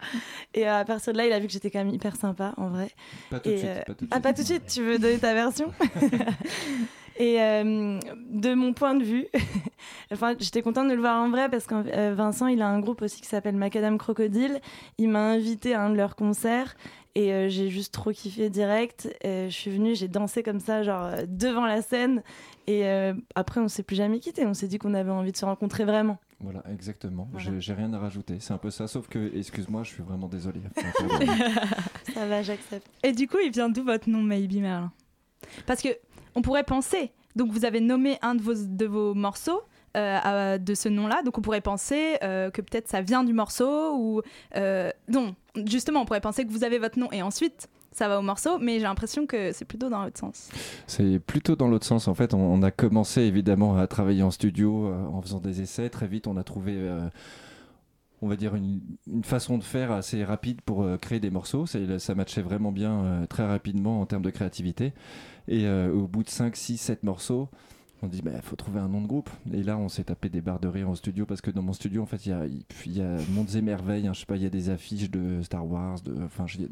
Et à partir de là, il a vu que j'étais quand même hyper sympa, en vrai. Pas tout de suite. euh, Pas tout de Ah, suite. pas tout de suite, tu veux donner ta version? Et euh, de mon point de vue, enfin, j'étais contente de le voir en vrai parce que euh, Vincent, il a un groupe aussi qui s'appelle Macadam Crocodile. Il m'a invité à un de leurs concerts et euh, j'ai juste trop kiffé direct. Euh, je suis venue, j'ai dansé comme ça, genre euh, devant la scène. Et euh, après, on s'est plus jamais quitté. On s'est dit qu'on avait envie de se rencontrer vraiment. Voilà, exactement. Voilà. J'ai- rien à rajouter. C'est un peu ça, sauf que, excuse-moi, je suis vraiment désolé. Enfin, pardon. Ça va, j'accepte. Et du coup, il vient d'où votre nom Maybe Merlin? Parce que on pourrait penser. Donc vous avez nommé un de vos, de vos morceaux. euh, de ce nom-là, donc on pourrait penser euh, que peut-être ça vient du morceau ou euh, non, justement on pourrait penser que vous avez votre nom et ensuite ça va au morceau, mais j'ai l'impression que c'est plutôt dans l'autre sens. C'est plutôt dans l'autre sens. En fait, on, a commencé évidemment à travailler en studio en faisant des essais. Très vite, on a trouvé, on va dire, une, façon de faire assez rapide pour euh, créer des morceaux. Ça matchait vraiment bien euh, très rapidement en termes de créativité. Et euh, au bout de 5, 6, 7 morceaux, on dit bah faut trouver un nom de groupe. Et là on s'est tapé des barres de rire en studio parce que dans mon studio en fait il y a, il y a Mondes et Merveilles hein, je sais pas il y a des affiches de Star Wars de enfin il y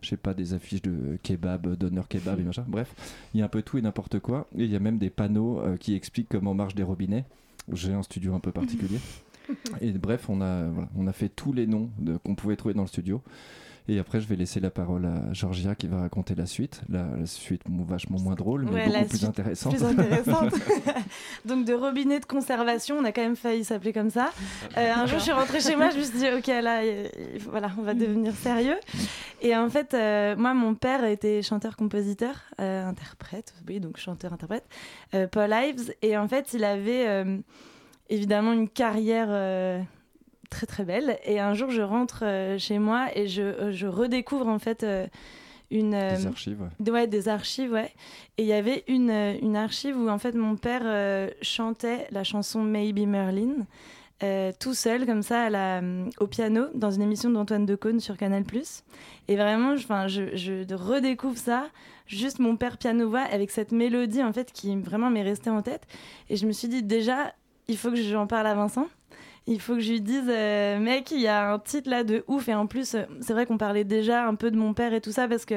je sais pas des affiches de kebab d'honneur kebab et bref il y a un peu tout et n'importe quoi. Et il y a même des panneaux qui expliquent comment marchent des robinets. J'ai un studio un peu particulier et bref on a voilà, on a fait tous les noms qu'on pouvait trouver dans le studio et après, je vais laisser la parole à Georgia qui va raconter la suite. La, la suite vachement moins drôle, mais Ouais, beaucoup plus intéressante. Plus intéressante. Donc de robinet de conservation, on a quand même failli s'appeler comme ça. Euh, un jour, je suis rentrée chez moi, je me suis dit, ok, là, il- il- voilà, on va devenir sérieux. Et en fait, euh, moi, mon père était chanteur-compositeur, euh, interprète, oui, donc chanteur-interprète, euh, Paul Ives. Et en fait, il avait évidemment une carrière euh, très très belle. Et un jour, je rentre euh, chez moi et je, euh, je redécouvre en fait euh, une Des archives, ouais. de- ouais, des archives, ouais. Et il y avait une, une archive où en fait mon père chantait la chanson Maybe Merlin. tout seul comme ça à la, au piano dans une émission d'Antoine Decaune sur Canal+. Et vraiment, je, je, je redécouvre ça, juste mon père piano-voix avec cette mélodie en fait qui vraiment m'est restée en tête. Et je me suis dit déjà, il faut que j'en parle à Vincent. Il faut que je lui dise, euh, mec, il y a un titre là de ouf. Et en plus, euh, c'est vrai qu'on parlait déjà un peu de mon père et tout ça parce que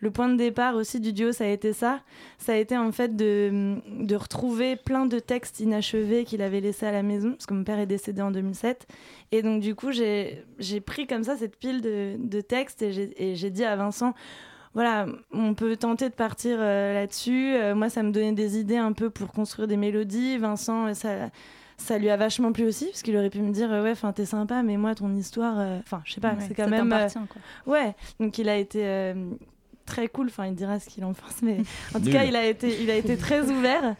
le point de départ aussi du duo, ça a été ça. Ça a été en fait de, retrouver plein de textes inachevés qu'il avait laissés à la maison, parce que mon père est décédé en 2007. Et donc du coup, j'ai pris comme ça cette pile de, textes et j'ai dit à Vincent, voilà, on peut tenter de partir euh, là-dessus. Euh, moi, ça me donnait des idées un peu pour construire des mélodies. Vincent, euh, ça, ça lui a vachement plu aussi, parce qu'il aurait pu me dire, ouais, enfin, t'es sympa, mais moi, ton histoire, enfin, je sais pas, Ouais, c'est quand ça même. quoi. Ouais, donc il a été très cool. Enfin, il dira ce qu'il en pense, mais en tout cas, il a été, il a été très ouvert.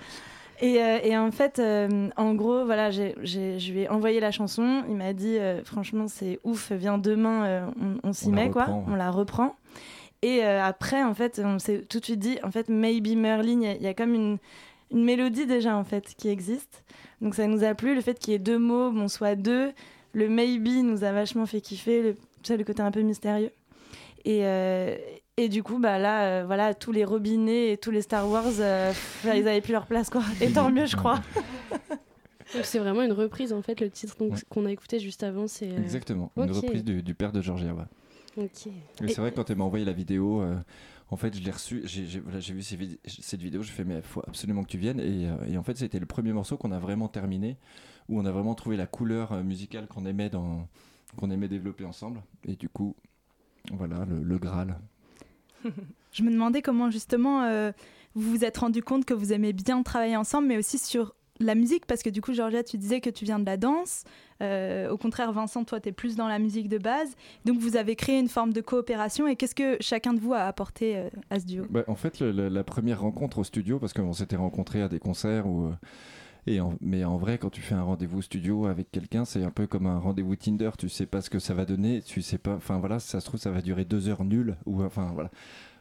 Et, euh, et en fait, euh, en gros, voilà, j'ai, j'ai- je lui ai envoyé la chanson. Il m'a dit, euh, franchement, c'est ouf, viens demain, on, on s'y met, quoi. ouais. On la reprend. Et euh, après, en fait, on s'est tout de suite dit, en fait, Maybe Merlin, il y a- il y, a comme une, une mélodie déjà, en fait, qui existe. Donc ça nous a plu, le fait qu'il y ait deux mots, bon, soit deux. Le Maybe nous a vachement fait kiffer, le, tu sais, le côté un peu mystérieux. Et, euh, et du coup, bah là, euh, voilà, tous les robinets et tous les Star Wars, euh, là, ils avaient plus leur place, quoi. Et tant mieux, je crois. Donc c'est vraiment une reprise en fait, le titre Ouais. qu'on a écouté juste avant. c'est euh, Exactement, une reprise du, du père de Georgia. Ouais. C'est vrai que quand elle m'a envoyé la vidéo, euh, en fait, je l'ai reçue, j'ai voilà, vu ces vid- cette vidéo, j'ai fait, mais il faut absolument que tu viennes. Et, euh, et en fait, c'était le premier morceau qu'on a vraiment terminé, où on a vraiment trouvé la couleur euh, musicale qu'on aimait, dans- qu'on aimait développer ensemble. Et du coup, voilà, le, le Graal. Je me demandais comment justement euh, vous vous êtes rendu compte que vous aimez bien travailler ensemble, mais aussi sur la musique, parce que du coup, Georgia, tu disais que tu viens de la danse. Euh, au contraire, Vincent, toi, tu es plus dans la musique de base. Donc, vous avez créé une forme de coopération. Et qu'est-ce que chacun de vous a apporté euh, à ce duo? Bah, en fait, la première rencontre au studio, parce qu'on s'était rencontrés à des concerts euh, Et mais en vrai, quand tu fais un rendez-vous studio avec quelqu'un, c'est un peu comme un rendez-vous Tinder. Tu sais pas ce que ça va donner. Tu sais pas. Enfin voilà, ça se trouve, ça va durer deux heures nulles. Ou enfin voilà.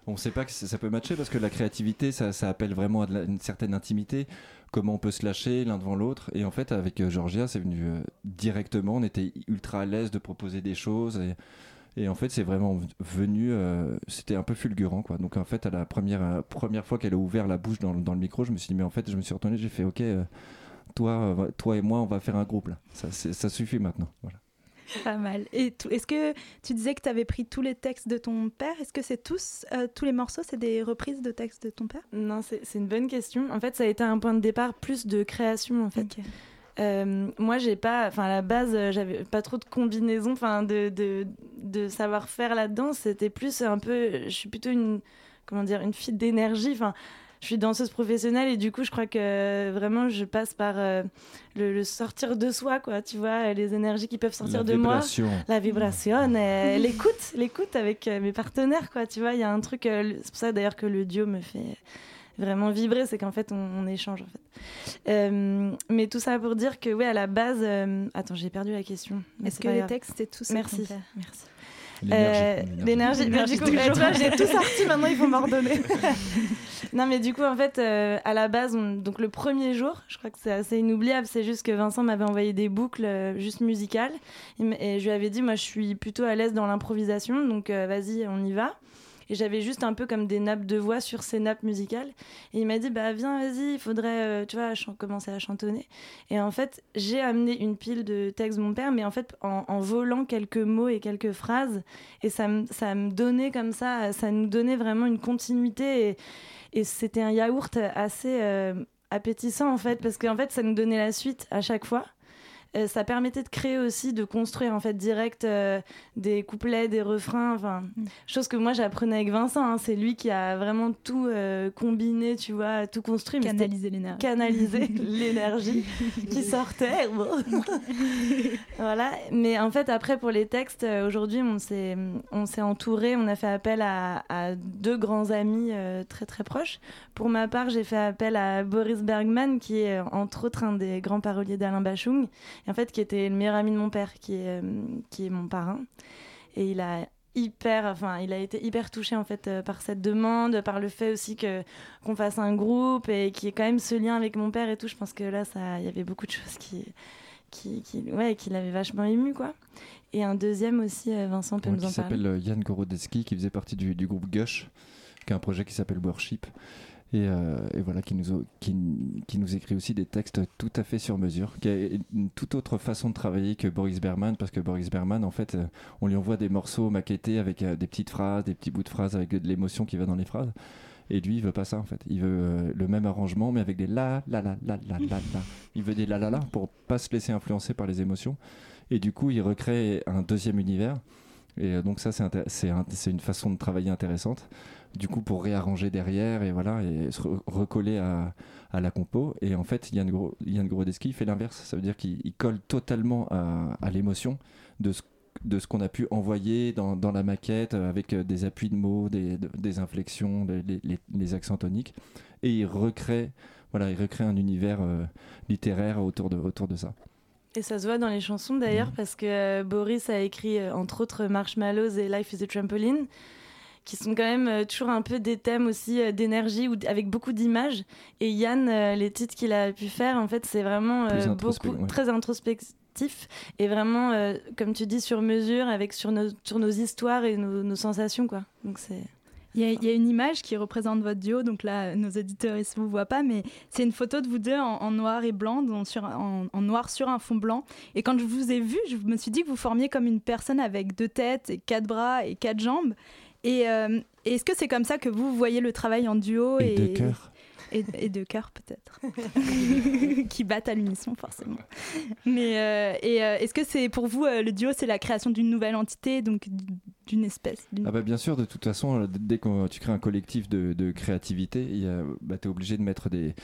On sait pas que ça peut matcher parce que la créativité, ça, appelle vraiment à une certaine intimité. Comment on peut se lâcher l'un devant l'autre. Et en fait, avec euh, Georgia, c'est venu euh, directement. On était ultra à l'aise de proposer des choses. Et, en fait, c'est vraiment venu. euh, C'était un peu fulgurant, quoi. Donc, en fait, à la première, première fois qu'elle a ouvert la bouche dans, le- dans le micro, je me suis dit, mais en fait, je me suis retourné, j'ai fait, ok, toi, toi et moi, on va faire un groupe, là. Ça, ça suffit maintenant. Voilà. Pas mal. Et est-ce que tu disais que tu avais pris tous les textes de ton père? Est-ce que c'est tous, euh, tous les morceaux, c'est des reprises de textes de ton père? Non, c'est c'est une bonne question. En fait, ça a été un point de départ plus de création, en fait. Euh, moi, j'ai pas, enfin, à la base, euh, j'avais pas trop de combinaisons, enfin, de, de, de savoir-faire là-dedans. C'était plus un peu, je suis plutôt une, comment dire, une fille d'énergie. Enfin, je suis danseuse professionnelle et du coup, je crois que vraiment, je passe par euh, le, le sortir de soi, quoi. Tu vois, les énergies qui peuvent sortir La de moi. vibration. La vibration, euh, l'écoute, l'écoute avec euh, mes partenaires, quoi. Tu vois, il y a un truc. euh, c'est pour ça d'ailleurs que le duo me fait vraiment vibrer, c'est qu'en fait on, on échange en fait. Euh, mais tout ça pour dire que ouais, à la base, euh, attends, j'ai perdu la question. Est-ce que les textes, c'est tout ça Merci, merci. L'énergie, Euh, du coup, j'ai tout sorti, maintenant il faut m'ordonner. non, mais du coup, en fait, euh, à la base, on- donc le premier jour, je crois que c'est assez inoubliable, c'est juste que Vincent m'avait envoyé des boucles euh, juste musicales. M- Et je lui avais dit, moi, je suis plutôt à l'aise dans l'improvisation, donc euh, vas-y, on y va. Et j'avais juste un peu comme des nappes de voix sur ces nappes musicales. Et il m'a dit, bah viens, vas-y, il faudrait, euh, tu vois, commencer à chantonner. Et en fait, j'ai amené une pile de textes de mon père, mais en fait, en, volant quelques mots et quelques phrases. Et ça me, ça donnait comme ça, ça nous donnait vraiment une continuité. Et, et c'était un yaourt assez euh, appétissant, en fait, parce qu'en fait, ça nous donnait la suite à chaque fois. Euh, ça permettait de créer aussi, de construire en fait direct euh, des couplets, des refrains, enfin, chose que moi j'apprenais avec Vincent. hein. C'est lui qui a vraiment tout euh, combiné, tu vois, tout construit. Canaliser l'énergie. canaliser l'énergie qui sortait. Voilà. Mais en fait, après, pour les textes, aujourd'hui, on s'est, on s'est entouré, on a fait appel à, à deux grands amis très très proches. Pour ma part, j'ai fait appel à Boris Bergman, qui est entre autres un des grands paroliers d'Alain Bachung, et en fait, qui était le meilleur ami de mon père, qui est, euh, qui est mon parrain. Et il a hyper enfin il a été hyper touché en fait euh, par cette demande par le fait aussi que qu'on fasse un groupe et qu'il y ait quand même ce lien avec mon père et tout je pense que là ça il y avait beaucoup de choses qui qui, qui ouais qui l'avaient vachement ému quoi et un deuxième aussi euh, Vincent peut Ouais, nous qui en parler s'appelle Yann Gorodeski, qui faisait partie du, du groupe Gush, qui a un projet qui s'appelle Worship. Et, euh, et voilà, qui nous, qui, qui nous écrit aussi des textes tout à fait sur mesure, qui a une toute autre façon de travailler que Boris Berman, parce que Boris Berman, en fait, euh, on lui envoie des morceaux maquettés avec euh, des petites phrases, des petits bouts de phrases avec de l'émotion qui va dans les phrases. Et lui, il veut pas ça, en fait. Il veut euh, le même arrangement, mais avec des la, la, la, la, la, la, la. Il veut des la, la, la pour pas se laisser influencer par les émotions. Et du coup, il recrée un deuxième univers. Et donc ça, c'est une façon de travailler intéressante. Du coup, pour réarranger derrière et voilà, et se re- recoller à, à la compo. Et en fait, Yann, Gro Yann Grodesky fait l'inverse. Ça veut dire qu'il il colle totalement à, à l'émotion de ce de ce qu'on a pu envoyer dans, dans la maquette euh, avec euh, des appuis de mots, des, de- des inflexions, des- les, les- les accents toniques. Et il recrée, voilà, il recrée un univers euh, littéraire autour de, autour de ça. et ça se voit dans les chansons d'ailleurs parce que euh, Boris a écrit euh, entre autres Marshmallows et Life is a Trampoline qui sont quand même euh, toujours un peu des thèmes aussi euh, d'énergie ou avec beaucoup d'images et Yann euh, les titres qu'il a pu faire en fait c'est vraiment euh, beaucoup ouais. très introspectif et vraiment euh, comme tu dis sur mesure avec sur nos, sur nos histoires et nos, nos sensations quoi donc c'est Il y, a, il y a une image qui représente votre duo, donc là, nos auditeurs ne vous voient pas, mais c'est une photo de vous deux en, en noir et blanc, donc sur, en, en noir sur un fond blanc. Et quand je vous ai vu, je me suis dit que vous formiez comme une personne avec deux têtes, et quatre bras et quatre jambes. Et euh, est-ce que c'est comme ça que vous voyez le travail en duo Et de cœur. et, et de cœur peut-être, qui battent à l'unisson forcément. Mais euh, et euh, est-ce que c'est pour vous euh, le duo, c'est la création d'une nouvelle entité, donc d'une espèce Ah bah bien sûr, de toute façon, dès que tu crées un collectif de, de créativité, bah, tu es obligé de mettre des,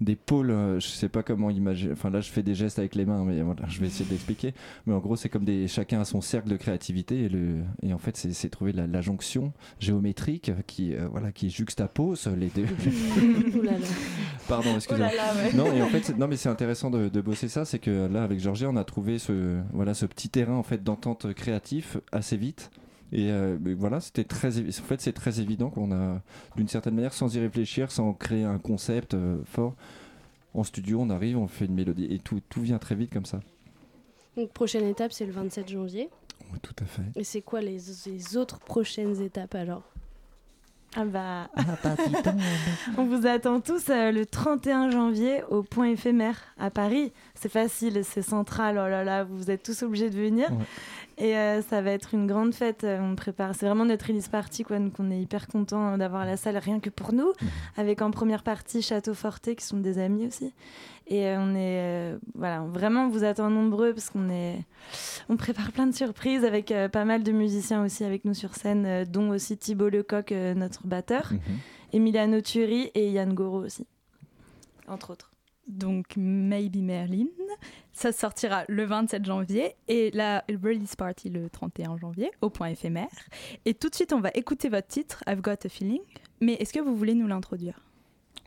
des pôles, euh, je sais pas comment imaginer, enfin là je fais des gestes avec les mains, mais voilà, je vais essayer d'expliquer. Mais en gros, c'est comme des, chacun a son cercle de créativité et, le, et en fait, c'est trouver la, la jonction géométrique qui, euh, voilà, qui juxtapose les deux. Pardon, excusez-moi. Ouais. Non, et en fait, non, mais c'est intéressant de, de bosser ça, c'est que là, avec Georgia, on a trouvé ce, voilà, ce petit terrain en fait d'entente créatif assez vite. Et euh, mais voilà, c'était très, en fait, c'est très évident qu'on a, d'une certaine manière, sans y réfléchir, sans créer un concept euh, fort, en studio, on arrive, on fait une mélodie et tout, tout vient très vite comme ça. Donc, prochaine étape, c'est le 27 janvier. Oui, tout à fait. Et c'est quoi les, les autres prochaines étapes alors? Ah bah. On vous attend tous euh, le 31 janvier au point éphémère à Paris. C'est facile, c'est central. Oh là là, vous êtes tous obligés de venir. Ouais. Et euh, ça va être une grande fête. euh, On prépare. C'est vraiment notre release party, quoi. Donc on est hyper content d'avoir la salle rien que pour nous, avec en première partie Château Forté qui sont des amis aussi. Et euh, on est euh, voilà, vraiment on vous attend nombreux parce qu'on est, on prépare plein de surprises avec pas mal de musiciens aussi avec nous sur scène, dont aussi Thibaut Lecoq, notre batteur. Mhm. Emiliano Turi et Yann Goro aussi, entre autres. Donc Maybe Merlin. Ça sortira le 27 janvier et la release party le 31 janvier au point éphémère. Et tout de suite, on va écouter votre titre, I've Got a Feeling. Mais est-ce que vous voulez nous l'introduire?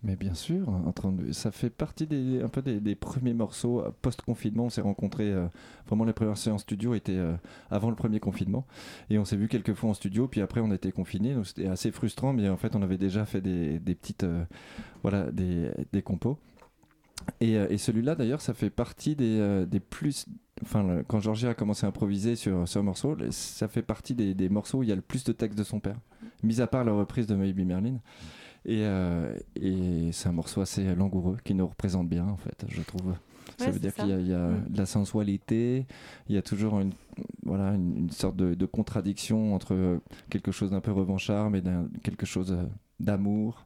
Mais bien sûr, en train de- ça fait partie des, un peu des, premiers morceaux euh, post-confinement. On s'est rencontrés, euh, vraiment les premières séances studio étaient euh, avant le premier confinement. Et on s'est vu quelques fois en studio, puis après on était confinés. Donc c'était assez frustrant, mais en fait on avait déjà fait des, des petites, voilà, des, des compos. Et, euh, et celui-là d'ailleurs, ça fait partie des, euh, des plus. Enfin, quand Georgia a commencé à improviser sur ce morceau, ça fait partie des, des morceaux où il y a le plus de texte de son père. mis à part la reprise de Maybe Merlin. Et, euh, et c'est un morceau assez langoureux qui nous représente bien, en fait, je trouve. Ça Ouais, veut dire qu'il y a, il y a Mm. de la sensualité, il y a toujours une, voilà, une, une sorte de, de contradiction entre quelque chose d'un peu revanchard, mais quelque chose d'amour,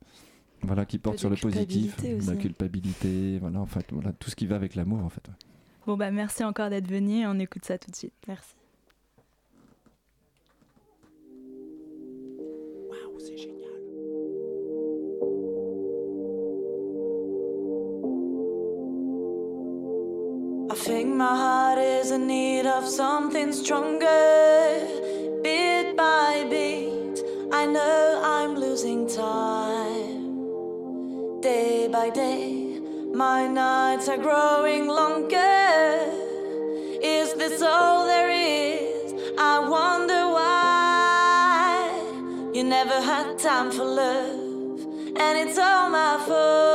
voilà, qui porte sur le positif, la culpabilité, voilà, en fait, voilà, tout ce qui va avec l'amour, en fait. Bon, bah merci encore d'être venu. On écoute ça tout de suite. Merci. I think my heart is in need of something stronger. By day, my nights are growing longer. Is this all there is? I wonder why. You never had time for love, and it's all my fault.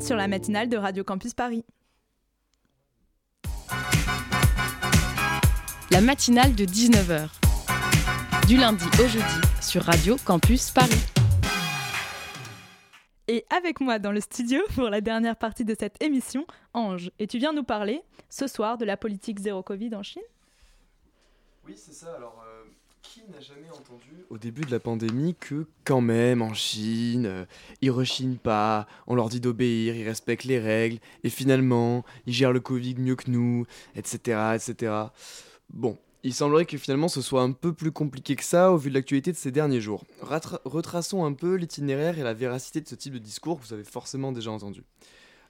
sur la matinale de Radio Campus Paris. La matinale de 19h. Du lundi au jeudi sur Radio Campus Paris. Et avec moi dans le studio pour la dernière partie de cette émission, Ange. Et tu viens nous parler ce soir de la politique zéro Covid en Chine? Oui, c'est ça. Alors, euh, qui n'a jamais entendu au début de la pandémie que quand même en Chine, euh, ils rechignent pas, on leur dit d'obéir, ils respectent les règles, et finalement, ils gèrent le Covid mieux que nous, etc. etc. Bon, il semblerait que finalement ce soit un peu plus compliqué que ça au vu de l'actualité de ces derniers jours. Retraçons un peu l'itinéraire et la véracité de ce type de discours que vous avez forcément déjà entendu.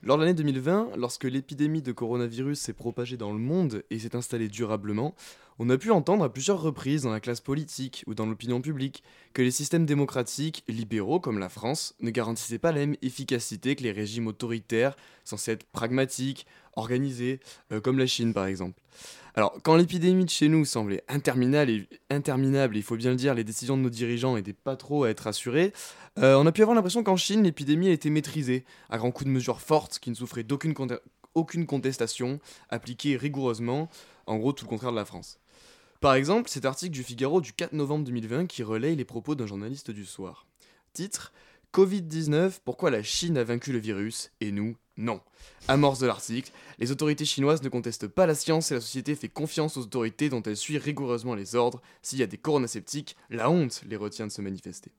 Lors de l'année 2020, lorsque l'épidémie de coronavirus s'est propagée dans le monde et s'est installée durablement, on a pu entendre à plusieurs reprises dans la classe politique ou dans l'opinion publique que les systèmes démocratiques libéraux comme la France ne garantissaient pas la même efficacité que les régimes autoritaires censés être pragmatiques, organisés, euh, comme la Chine par exemple. Alors, quand l'épidémie de chez nous semblait interminable et, interminable, il faut bien le dire, les décisions de nos dirigeants n'étaient pas trop à être assurées, euh, on a pu avoir l'impression qu'en Chine, l'épidémie a été maîtrisée, à grands coups de mesures fortes qui ne souffraient d'aucune conte- aucune contestation, appliquées rigoureusement, en gros tout le contraire de la France. Par exemple, cet article du Figaro du 4 novembre 2020 qui relaye les propos d'un journaliste du soir. Titre Covid-19, pourquoi la Chine a vaincu le virus et nous, non? Amorce de l'article, les autorités chinoises ne contestent pas la science et la société fait confiance aux autorités dont elle suit rigoureusement les ordres. S'il y a des coronasceptiques, la honte les retient de se manifester.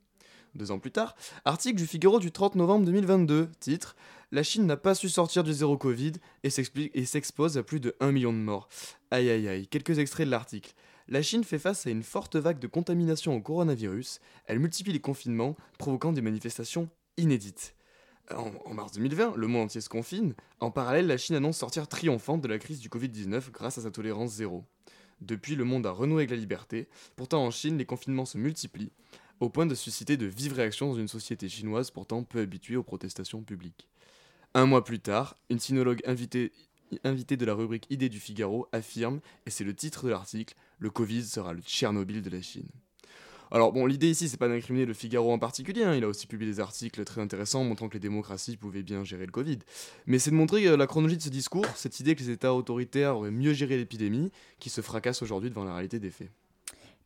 Deux ans plus tard, article du Figaro du 30 novembre 2022, titre La Chine n'a pas su sortir du zéro Covid et s'expose à plus de 1 million de morts. Aïe aïe aïe, quelques extraits de l'article. La Chine fait face à une forte vague de contamination au coronavirus. Elle multiplie les confinements, provoquant des manifestations inédites. En, mars 2020, le monde entier se confine. En parallèle, la Chine annonce sortir triomphante de la crise du Covid-19 grâce à sa tolérance zéro. Depuis, le monde a renoué avec la liberté. Pourtant, en Chine, les confinements se multiplient, au point de susciter de vives réactions dans une société chinoise pourtant peu habituée aux protestations publiques. Un mois plus tard, une sinologue invitée, invitée de la rubrique Idées du Figaro affirme, et c'est le titre de l'article, le Covid sera le Tchernobyl de la Chine. Alors bon, l'idée ici, c'est pas d'incriminer le Figaro en particulier, hein, il a aussi publié des articles très intéressants montrant que les démocraties pouvaient bien gérer le Covid. Mais c'est de montrer euh, la chronologie de ce discours, cette idée que les États autoritaires auraient mieux géré l'épidémie, qui se fracasse aujourd'hui devant la réalité des faits.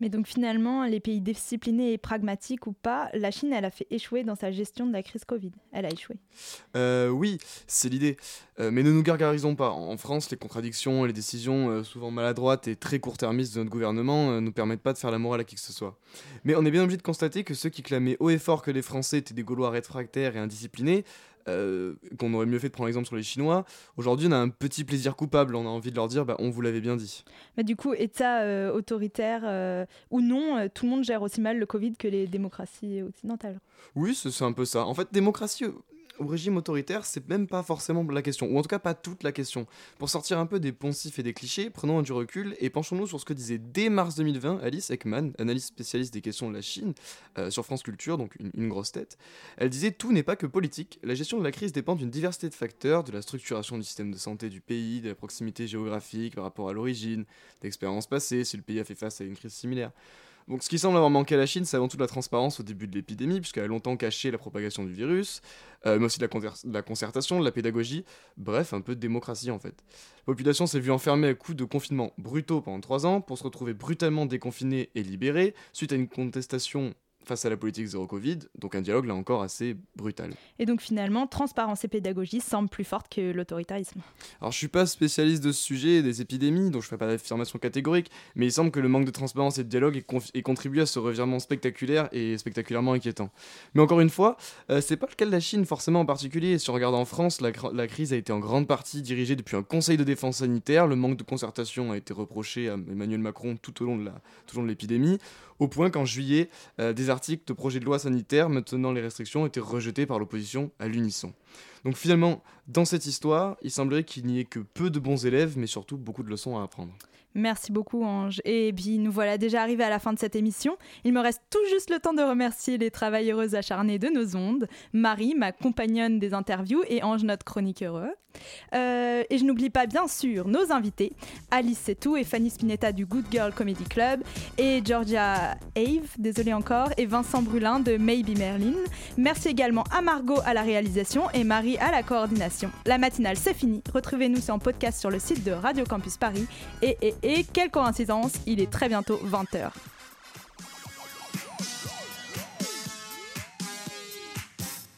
Mais donc finalement, les pays disciplinés et pragmatiques ou pas, la Chine, elle a fait échouer dans sa gestion de la crise Covid. Elle a échoué. Euh, oui, c'est l'idée. Euh, mais ne nous gargarisons pas. En France, les contradictions et les décisions euh, souvent maladroites et très court-termistes de notre gouvernement ne nous permettent pas de faire la morale à qui que ce soit. Mais on est bien obligé de constater que ceux qui clamaient haut et fort que les Français étaient des Gaulois réfractaires et indisciplinés, euh, qu'on aurait mieux fait de prendre l'exemple sur les Chinois, aujourd'hui on a un petit plaisir coupable. On a envie de leur dire, bah, on vous l'avait bien dit. Mais du coup, État euh, autoritaire euh, ou non, tout le monde gère aussi mal le Covid que les démocraties occidentales. Oui, c'est un peu ça. En fait, démocratie régime autoritaire, c'est même pas forcément la question, ou en tout cas pas toute la question. Pour sortir un peu des poncifs et des clichés, prenons du recul et penchons-nous sur ce que disait dès mars 2020 Alice Ekman, analyste spécialiste des questions de la Chine, euh, sur France Culture, donc une, une grosse tête. Elle disait Tout n'est pas que politique, la gestion de la crise dépend d'une diversité de facteurs, de la structuration du système de santé du pays, de la proximité géographique par rapport à l'origine, d'expériences passées, si le pays a fait face à une crise similaire. Donc ce qui semble avoir manqué à la Chine, c'est avant tout la transparence au début de l'épidémie, puisqu'elle a longtemps caché la propagation du virus, euh, mais aussi de la, la concertation, de la pédagogie, bref, un peu de démocratie en fait. La population s'est vue enfermée à coups de confinements brutaux pendant trois ans, pour se retrouver brutalement déconfinée et libérée, suite à une contestation face à la politique zéro Covid, donc un dialogue là encore assez brutal. Et donc finalement, transparence et pédagogie semblent plus fortes que l'autoritarisme. Alors je suis pas spécialiste de ce sujet des épidémies, donc je fais pas d'affirmation catégorique, mais il semble que le manque de transparence et de dialogue ait, contribué à ce revirement spectaculaire et spectaculairement inquiétant. Mais encore une fois, euh, c'est pas le cas de la Chine forcément en particulier. Si on regarde en France, la, la crise a été en grande partie dirigée depuis un conseil de défense sanitaire. Le manque de concertation a été reproché à Emmanuel Macron tout au long de l'épidémie, au point qu'en juillet, euh, des articles de projets de loi sanitaire maintenant les restrictions étaient rejetés par l'opposition à l'unisson. Donc finalement, dans cette histoire, il semblerait qu'il n'y ait que peu de bons élèves, mais surtout beaucoup de leçons à apprendre. Merci beaucoup Ange. Et puis nous voilà déjà arrivés à la fin de cette émission. Il me reste tout juste le temps de remercier les travailleuses acharnées de nos ondes, Marie, ma compagnonne des interviews, et Ange, notre chroniqueur. Euh, et je n'oublie pas bien sûr nos invités, Alice Setou et Fanny Spinetta du Good Girl Comedy Club, et Georgia Ave, désolé encore, et Vincent Brulin de Maybe Merlin. Merci également à Margot à la réalisation et Marie à la coordination. La matinale c'est fini. Retrouvez-nous en podcast sur le site de Radio Campus Paris. Et, et, et quelle coïncidence, il est très bientôt 20h.